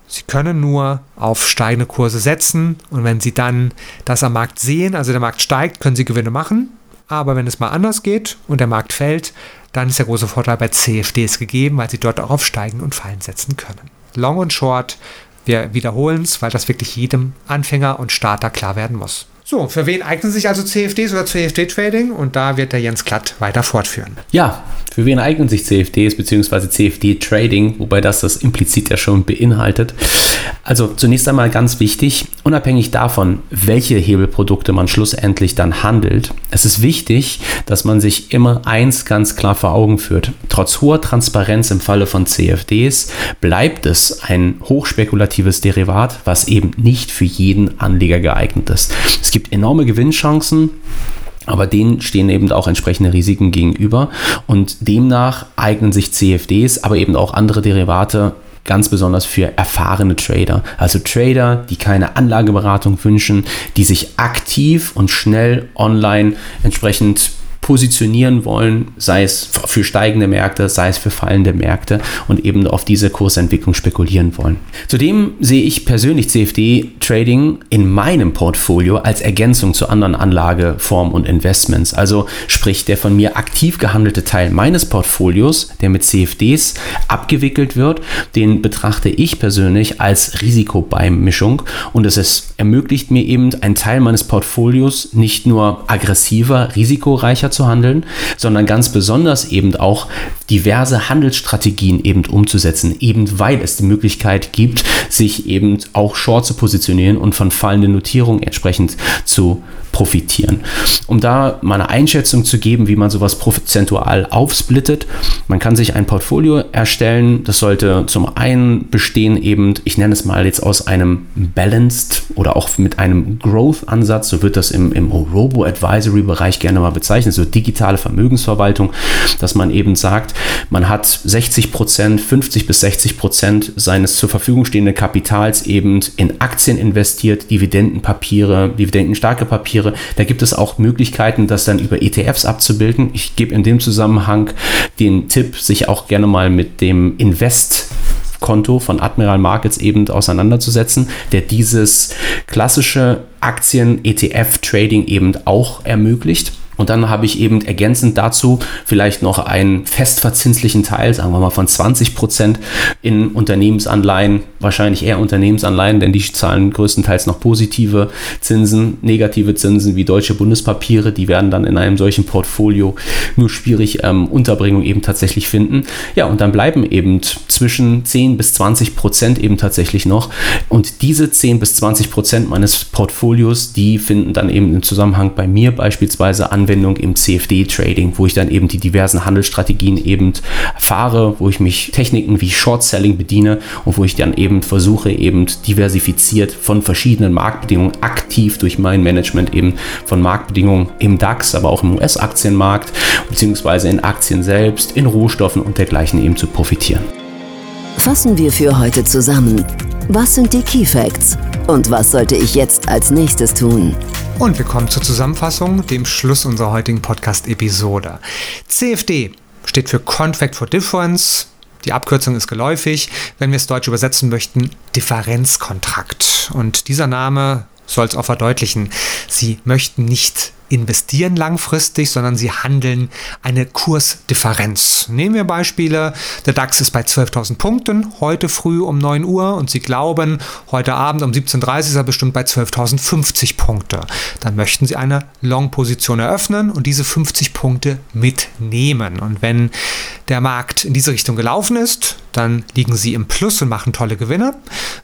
Sie können nur auf steigende Kurse setzen und wenn Sie dann das am Markt sehen, also der Markt steigt, können Sie Gewinne machen. Aber wenn es mal anders geht und der Markt fällt, dann ist der große Vorteil bei CFDs gegeben, weil Sie dort auch auf Steigen und Fallen setzen können. Long und Short, wir wiederholen es, weil das wirklich jedem Anfänger und Starter klar werden muss. So, für wen eignen sich also CFDs oder CFD-Trading? Und da wird der Jens Klatt weiter fortführen. Ja, für wen eignen sich CFDs bzw. CFD-Trading, wobei das das implizit ja schon beinhaltet? Also zunächst einmal ganz wichtig, unabhängig davon, welche Hebelprodukte man schlussendlich dann handelt, es ist wichtig, dass man sich immer eins ganz klar vor Augen führt. Trotz hoher Transparenz im Falle von CFDs bleibt es ein hochspekulatives Derivat, was eben nicht für jeden Anleger geeignet ist. Es gibt enorme Gewinnchancen. Aber denen stehen eben auch entsprechende Risiken gegenüber. Und demnach eignen sich CFDs, aber eben auch andere Derivate ganz besonders für erfahrene Trader. Also Trader, die keine Anlageberatung wünschen, die sich aktiv und schnell online entsprechend positionieren wollen, sei es für steigende Märkte, sei es für fallende Märkte und eben auf diese Kursentwicklung spekulieren wollen. Zudem sehe ich persönlich CFD-Trading in meinem Portfolio als Ergänzung zu anderen Anlageformen und Investments. Also sprich, der von mir aktiv gehandelte Teil meines Portfolios, der mit CFDs abgewickelt wird, den betrachte ich persönlich als Risikobeimischung und es ist, ermöglicht mir eben einen Teil meines Portfolios nicht nur aggressiver, risikoreicher zu zu handeln, sondern ganz besonders eben auch diverse Handelsstrategien eben umzusetzen, eben weil es die Möglichkeit gibt, sich eben auch short zu positionieren und von fallenden Notierungen entsprechend zu profitieren. Um da mal eine Einschätzung zu geben, wie man sowas prozentual aufsplittet, man kann sich ein Portfolio erstellen. Das sollte zum einen bestehen eben, ich nenne es mal jetzt aus einem Balanced oder auch mit einem Growth-Ansatz, so wird das im, im Robo-Advisory-Bereich gerne mal bezeichnet, so digitale Vermögensverwaltung, dass man eben sagt, man hat 60 Prozent, 50 bis 60 Prozent seines zur Verfügung stehenden Kapitals eben in Aktien investiert, Dividendenpapiere, dividendenstarke Papiere. Da gibt es auch Möglichkeiten, das dann über ETFs abzubilden. Ich gebe in dem Zusammenhang den Tipp, sich auch gerne mal mit dem Invest Konto von Admiral Markets eben auseinanderzusetzen, der dieses klassische Aktien-ETF-Trading eben auch ermöglicht. Und dann habe ich eben ergänzend dazu vielleicht noch einen festverzinslichen Teil, sagen wir mal von 20 Prozent in Unternehmensanleihen, wahrscheinlich eher Unternehmensanleihen, denn die zahlen größtenteils noch positive Zinsen, negative Zinsen wie deutsche Bundespapiere, die werden dann in einem solchen Portfolio nur schwierig ähm, Unterbringung eben tatsächlich finden. Ja, und dann bleiben eben zwischen 10 bis 20 Prozent eben tatsächlich noch. Und diese 10 bis 20 Prozent meines Portfolios, die finden dann eben im Zusammenhang bei mir beispielsweise an Anwendung im CFD-Trading, wo ich dann eben die diversen Handelsstrategien eben fahre, wo ich mich Techniken wie Short Selling bediene und wo ich dann eben versuche, eben diversifiziert von verschiedenen Marktbedingungen aktiv durch mein Management eben von Marktbedingungen im DAX, aber auch im US-Aktienmarkt beziehungsweise in Aktien selbst, in Rohstoffen und dergleichen eben zu profitieren. Fassen wir für heute zusammen. Was sind die Key Facts? Und was sollte ich jetzt als nächstes tun? Und wir kommen zur Zusammenfassung, dem Schluss unserer heutigen Podcast-Episode. CFD steht für Contract for Difference. Die Abkürzung ist geläufig. Wenn wir es deutsch übersetzen möchten, Differenzkontrakt. Und dieser Name soll es auch verdeutlichen. Sie möchten nicht investieren langfristig, sondern sie handeln eine Kursdifferenz. Nehmen wir Beispiele. Der DAX ist bei 12.000 Punkten heute früh um 9 Uhr und Sie glauben, heute Abend um 17.30 Uhr ist er bestimmt bei 12.050 Punkte. Dann möchten Sie eine Long-Position eröffnen und diese 50 Punkte mitnehmen. Und wenn der Markt in diese Richtung gelaufen ist, dann liegen Sie im Plus und machen tolle Gewinne.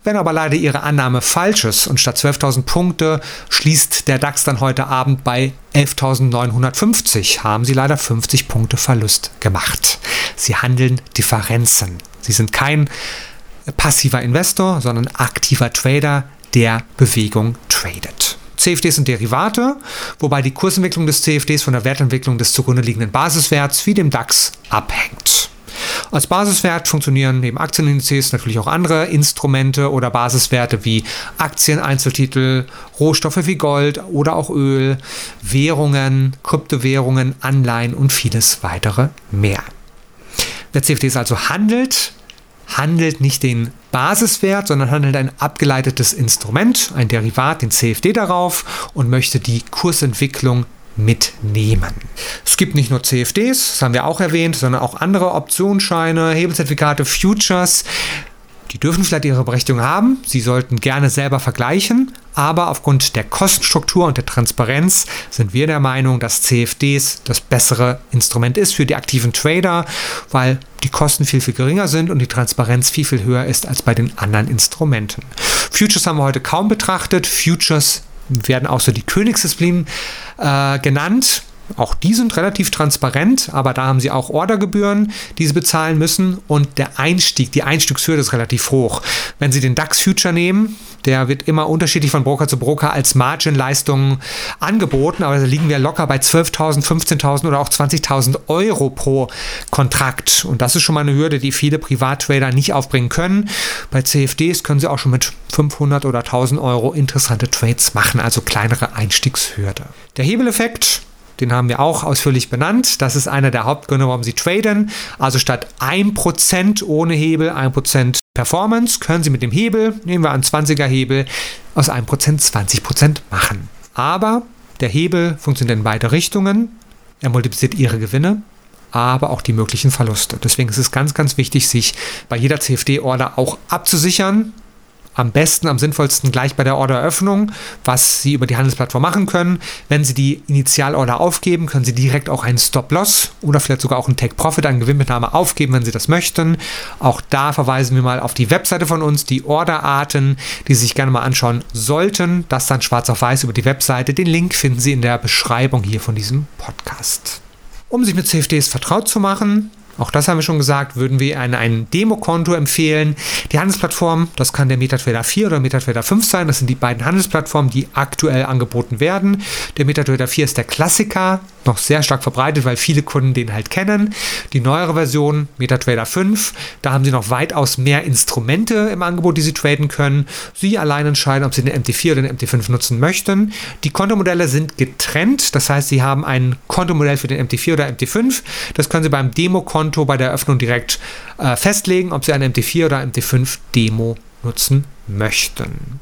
Wenn aber leider Ihre Annahme falsch ist und statt 12.000 Punkte schließt der DAX dann heute Abend bei 11.950, haben Sie leider 50 Punkte Verlust gemacht. Sie handeln Differenzen. Sie sind kein passiver Investor, sondern aktiver Trader, der Bewegung tradet. CFDs sind Derivate, wobei die Kursentwicklung des CFDs von der Wertentwicklung des zugrunde liegenden Basiswerts wie dem DAX abhängt. Als Basiswert funktionieren neben Aktienindizes natürlich auch andere Instrumente oder Basiswerte wie Aktien, Einzeltitel, Rohstoffe wie Gold oder auch Öl, Währungen, Kryptowährungen, Anleihen und vieles weitere mehr. Wer CFDs also handelt, handelt nicht den Basiswert, sondern handelt ein abgeleitetes Instrument, ein Derivat, den CFD darauf und möchte die Kursentwicklung mitnehmen. Es gibt nicht nur CFDs, das haben wir auch erwähnt, sondern auch andere Optionsscheine, Hebelzertifikate, Futures. Die dürfen vielleicht ihre Berechtigung haben. Sie sollten gerne selber vergleichen. Aber aufgrund der Kostenstruktur und der Transparenz sind wir der Meinung, dass CFDs das bessere Instrument ist für die aktiven Trader, weil die Kosten viel, viel geringer sind und die Transparenz viel, viel höher ist als bei den anderen Instrumenten. Futures haben wir heute kaum betrachtet. Futures werden auch so die Königsdisziplinen äh, genannt. Auch die sind relativ transparent, aber da haben sie auch Ordergebühren, die sie bezahlen müssen und der Einstieg, die Einstiegshürde ist relativ hoch. Wenn Sie den DAX Future nehmen, der wird immer unterschiedlich von Broker zu Broker als Margin-Leistungen angeboten, aber da liegen wir locker bei 12.000, 15.000 oder auch 20.000 Euro pro Kontrakt. Und das ist schon mal eine Hürde, die viele Privattrader nicht aufbringen können. Bei CFDs können sie auch schon mit 500 oder 1000 Euro interessante Trades machen, also kleinere Einstiegshürde. Der Hebeleffekt den haben wir auch ausführlich benannt. Das ist einer der Hauptgründe, warum Sie traden. Also statt 1% ohne Hebel, 1% Performance, können Sie mit dem Hebel, nehmen wir einen 20er Hebel, aus 1% 20% machen. Aber der Hebel funktioniert in beide Richtungen. Er multipliziert Ihre Gewinne, aber auch die möglichen Verluste. Deswegen ist es ganz, ganz wichtig, sich bei jeder CFD-Order auch abzusichern, am besten, am sinnvollsten gleich bei der Orderöffnung, was Sie über die Handelsplattform machen können. Wenn Sie die Initialorder aufgeben, können Sie direkt auch einen Stop-Loss oder vielleicht sogar auch einen Take-Profit, eine Gewinnmitnahme aufgeben, wenn Sie das möchten. Auch da verweisen wir mal auf die Webseite von uns, die Orderarten, die Sie sich gerne mal anschauen sollten. Das dann schwarz auf weiß über die Webseite. Den Link finden Sie in der Beschreibung hier von diesem Podcast. Um sich mit CFDs vertraut zu machen, auch das haben wir schon gesagt, würden wir ein, ein Demokonto empfehlen. Die Handelsplattform, das kann der MetaTrader 4 oder MetaTrader 5 sein. Das sind die beiden Handelsplattformen, die aktuell angeboten werden. Der MetaTrader 4 ist der Klassiker, noch sehr stark verbreitet, weil viele Kunden den halt kennen. Die neuere Version, MetaTrader 5, da haben sie noch weitaus mehr Instrumente im Angebot, die sie traden können. Sie allein entscheiden, ob sie den MT4 oder den MT5 nutzen möchten. Die Kontomodelle sind getrennt, das heißt, sie haben ein Kontomodell für den MT4 oder MT5. Das können sie beim Demokonto Konto bei der Eröffnung direkt äh, festlegen, ob Sie eine MT4 oder MT5 Demo nutzen möchten.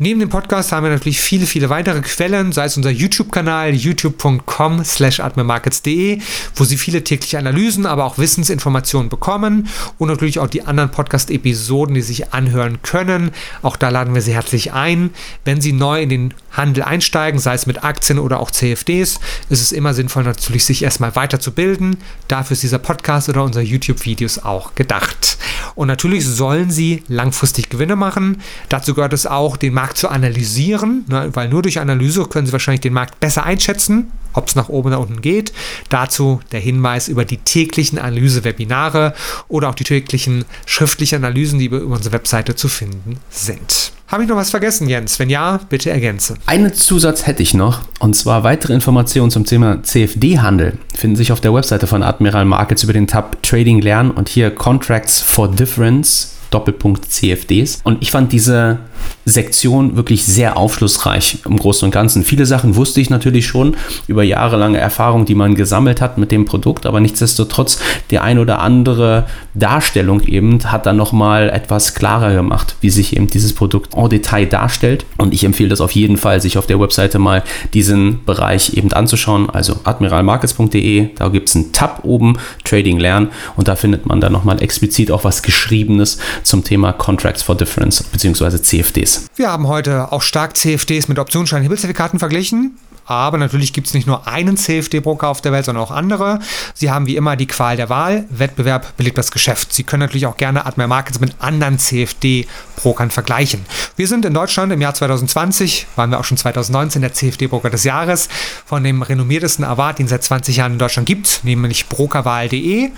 Neben dem Podcast haben wir natürlich viele, viele weitere Quellen, sei es unser YouTube-Kanal youtube.com slash admirmarkets.de, wo Sie viele tägliche Analysen, aber auch Wissensinformationen bekommen und natürlich auch die anderen Podcast-Episoden, die Sie sich anhören können. Auch da laden wir Sie herzlich ein. Wenn Sie neu in den Handel einsteigen, sei es mit Aktien oder auch CFDs, ist es immer sinnvoll natürlich, sich erstmal weiterzubilden. Dafür ist dieser Podcast oder unser YouTube-Videos auch gedacht. Und natürlich sollen Sie langfristig Gewinne machen. Dazu gehört es auch, den Markt Markt zu analysieren, ne, weil nur durch Analyse können Sie wahrscheinlich den Markt besser einschätzen, ob es nach oben oder unten geht. Dazu der Hinweis über die täglichen Analyse-Webinare oder auch die täglichen schriftlichen Analysen, die über unsere Webseite zu finden sind. Habe ich noch was vergessen, Jens? Wenn ja, bitte ergänze. Einen Zusatz hätte ich noch, und zwar weitere Informationen zum Thema CFD-Handel finden sich auf der Webseite von Admiral Markets über den Tab Trading lernen und hier Contracts for Difference Doppelpunkt CFDs. Und ich fand diese Sektion wirklich sehr aufschlussreich im Großen und Ganzen. Viele Sachen wusste ich natürlich schon über jahrelange Erfahrung, die man gesammelt hat mit dem Produkt, aber nichtsdestotrotz die ein oder andere Darstellung eben hat dann nochmal etwas klarer gemacht, wie sich eben dieses Produkt en Detail darstellt. Und ich empfehle das auf jeden Fall, sich auf der Webseite mal diesen Bereich eben anzuschauen. Also admiralmarkets.de, da gibt es einen Tab oben, Trading Lernen und da findet man dann nochmal explizit auch was Geschriebenes zum Thema Contracts for Difference bzw. CFDs. Wir haben heute auch stark CFDs mit Optionsschein-Hebelzertifikaten verglichen. Aber natürlich gibt es nicht nur einen CFD-Broker auf der Welt, sondern auch andere. Sie haben wie immer die Qual der Wahl. Wettbewerb belebt das Geschäft. Sie können natürlich auch gerne Admiral Markets mit anderen CFD-Brokern vergleichen. Wir sind in Deutschland im Jahr 2020, waren wir auch schon 2019 der CFD-Broker des Jahres von dem renommiertesten Award, den es seit 20 Jahren in Deutschland gibt, nämlich brokerwahl.de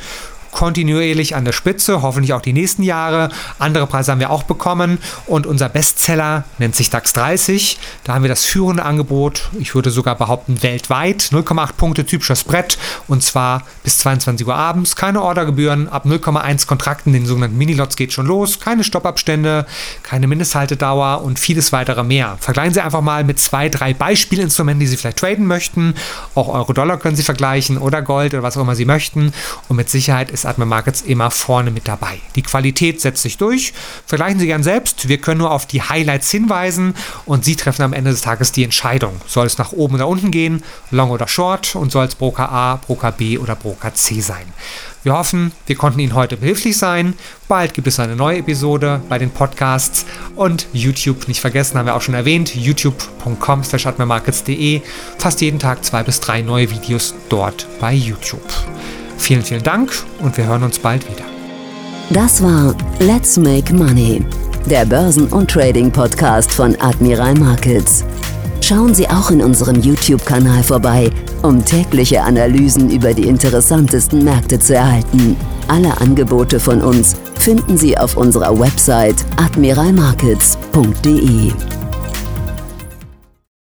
kontinuierlich an der Spitze, hoffentlich auch die nächsten Jahre. Andere Preise haben wir auch bekommen und unser Bestseller nennt sich DAX 30. Da haben wir das führende Angebot, ich würde sogar behaupten weltweit, 0,8 Punkte typischer Spread und zwar bis 22 Uhr abends. Keine Ordergebühren, ab 0,1 Kontrakten, den sogenannten Minilots geht schon los, keine Stoppabstände, keine Mindesthaltedauer und vieles weitere mehr. Vergleichen Sie einfach mal mit zwei, drei Beispielinstrumenten, die Sie vielleicht traden möchten. Auch Euro-Dollar können Sie vergleichen oder Gold oder was auch immer Sie möchten und mit Sicherheit ist ist Admin Markets immer vorne mit dabei. Die Qualität setzt sich durch. Vergleichen Sie gern selbst. Wir können nur auf die Highlights hinweisen und Sie treffen am Ende des Tages die Entscheidung. Soll es nach oben oder unten gehen, Long oder Short und soll es Broker A, Broker B oder Broker C sein. Wir hoffen, wir konnten Ihnen heute behilflich sein. Bald gibt es eine neue Episode bei den Podcasts und YouTube nicht vergessen, haben wir auch schon erwähnt, youtube.com slash Fast jeden Tag zwei bis drei neue Videos dort bei YouTube. Vielen, vielen Dank und wir hören uns bald wieder. Das war Let's Make Money, der Börsen- und Trading-Podcast von Admiral Markets. Schauen Sie auch in unserem YouTube-Kanal vorbei, um tägliche Analysen über die interessantesten Märkte zu erhalten. Alle Angebote von uns finden Sie auf unserer Website admiralmarkets.de.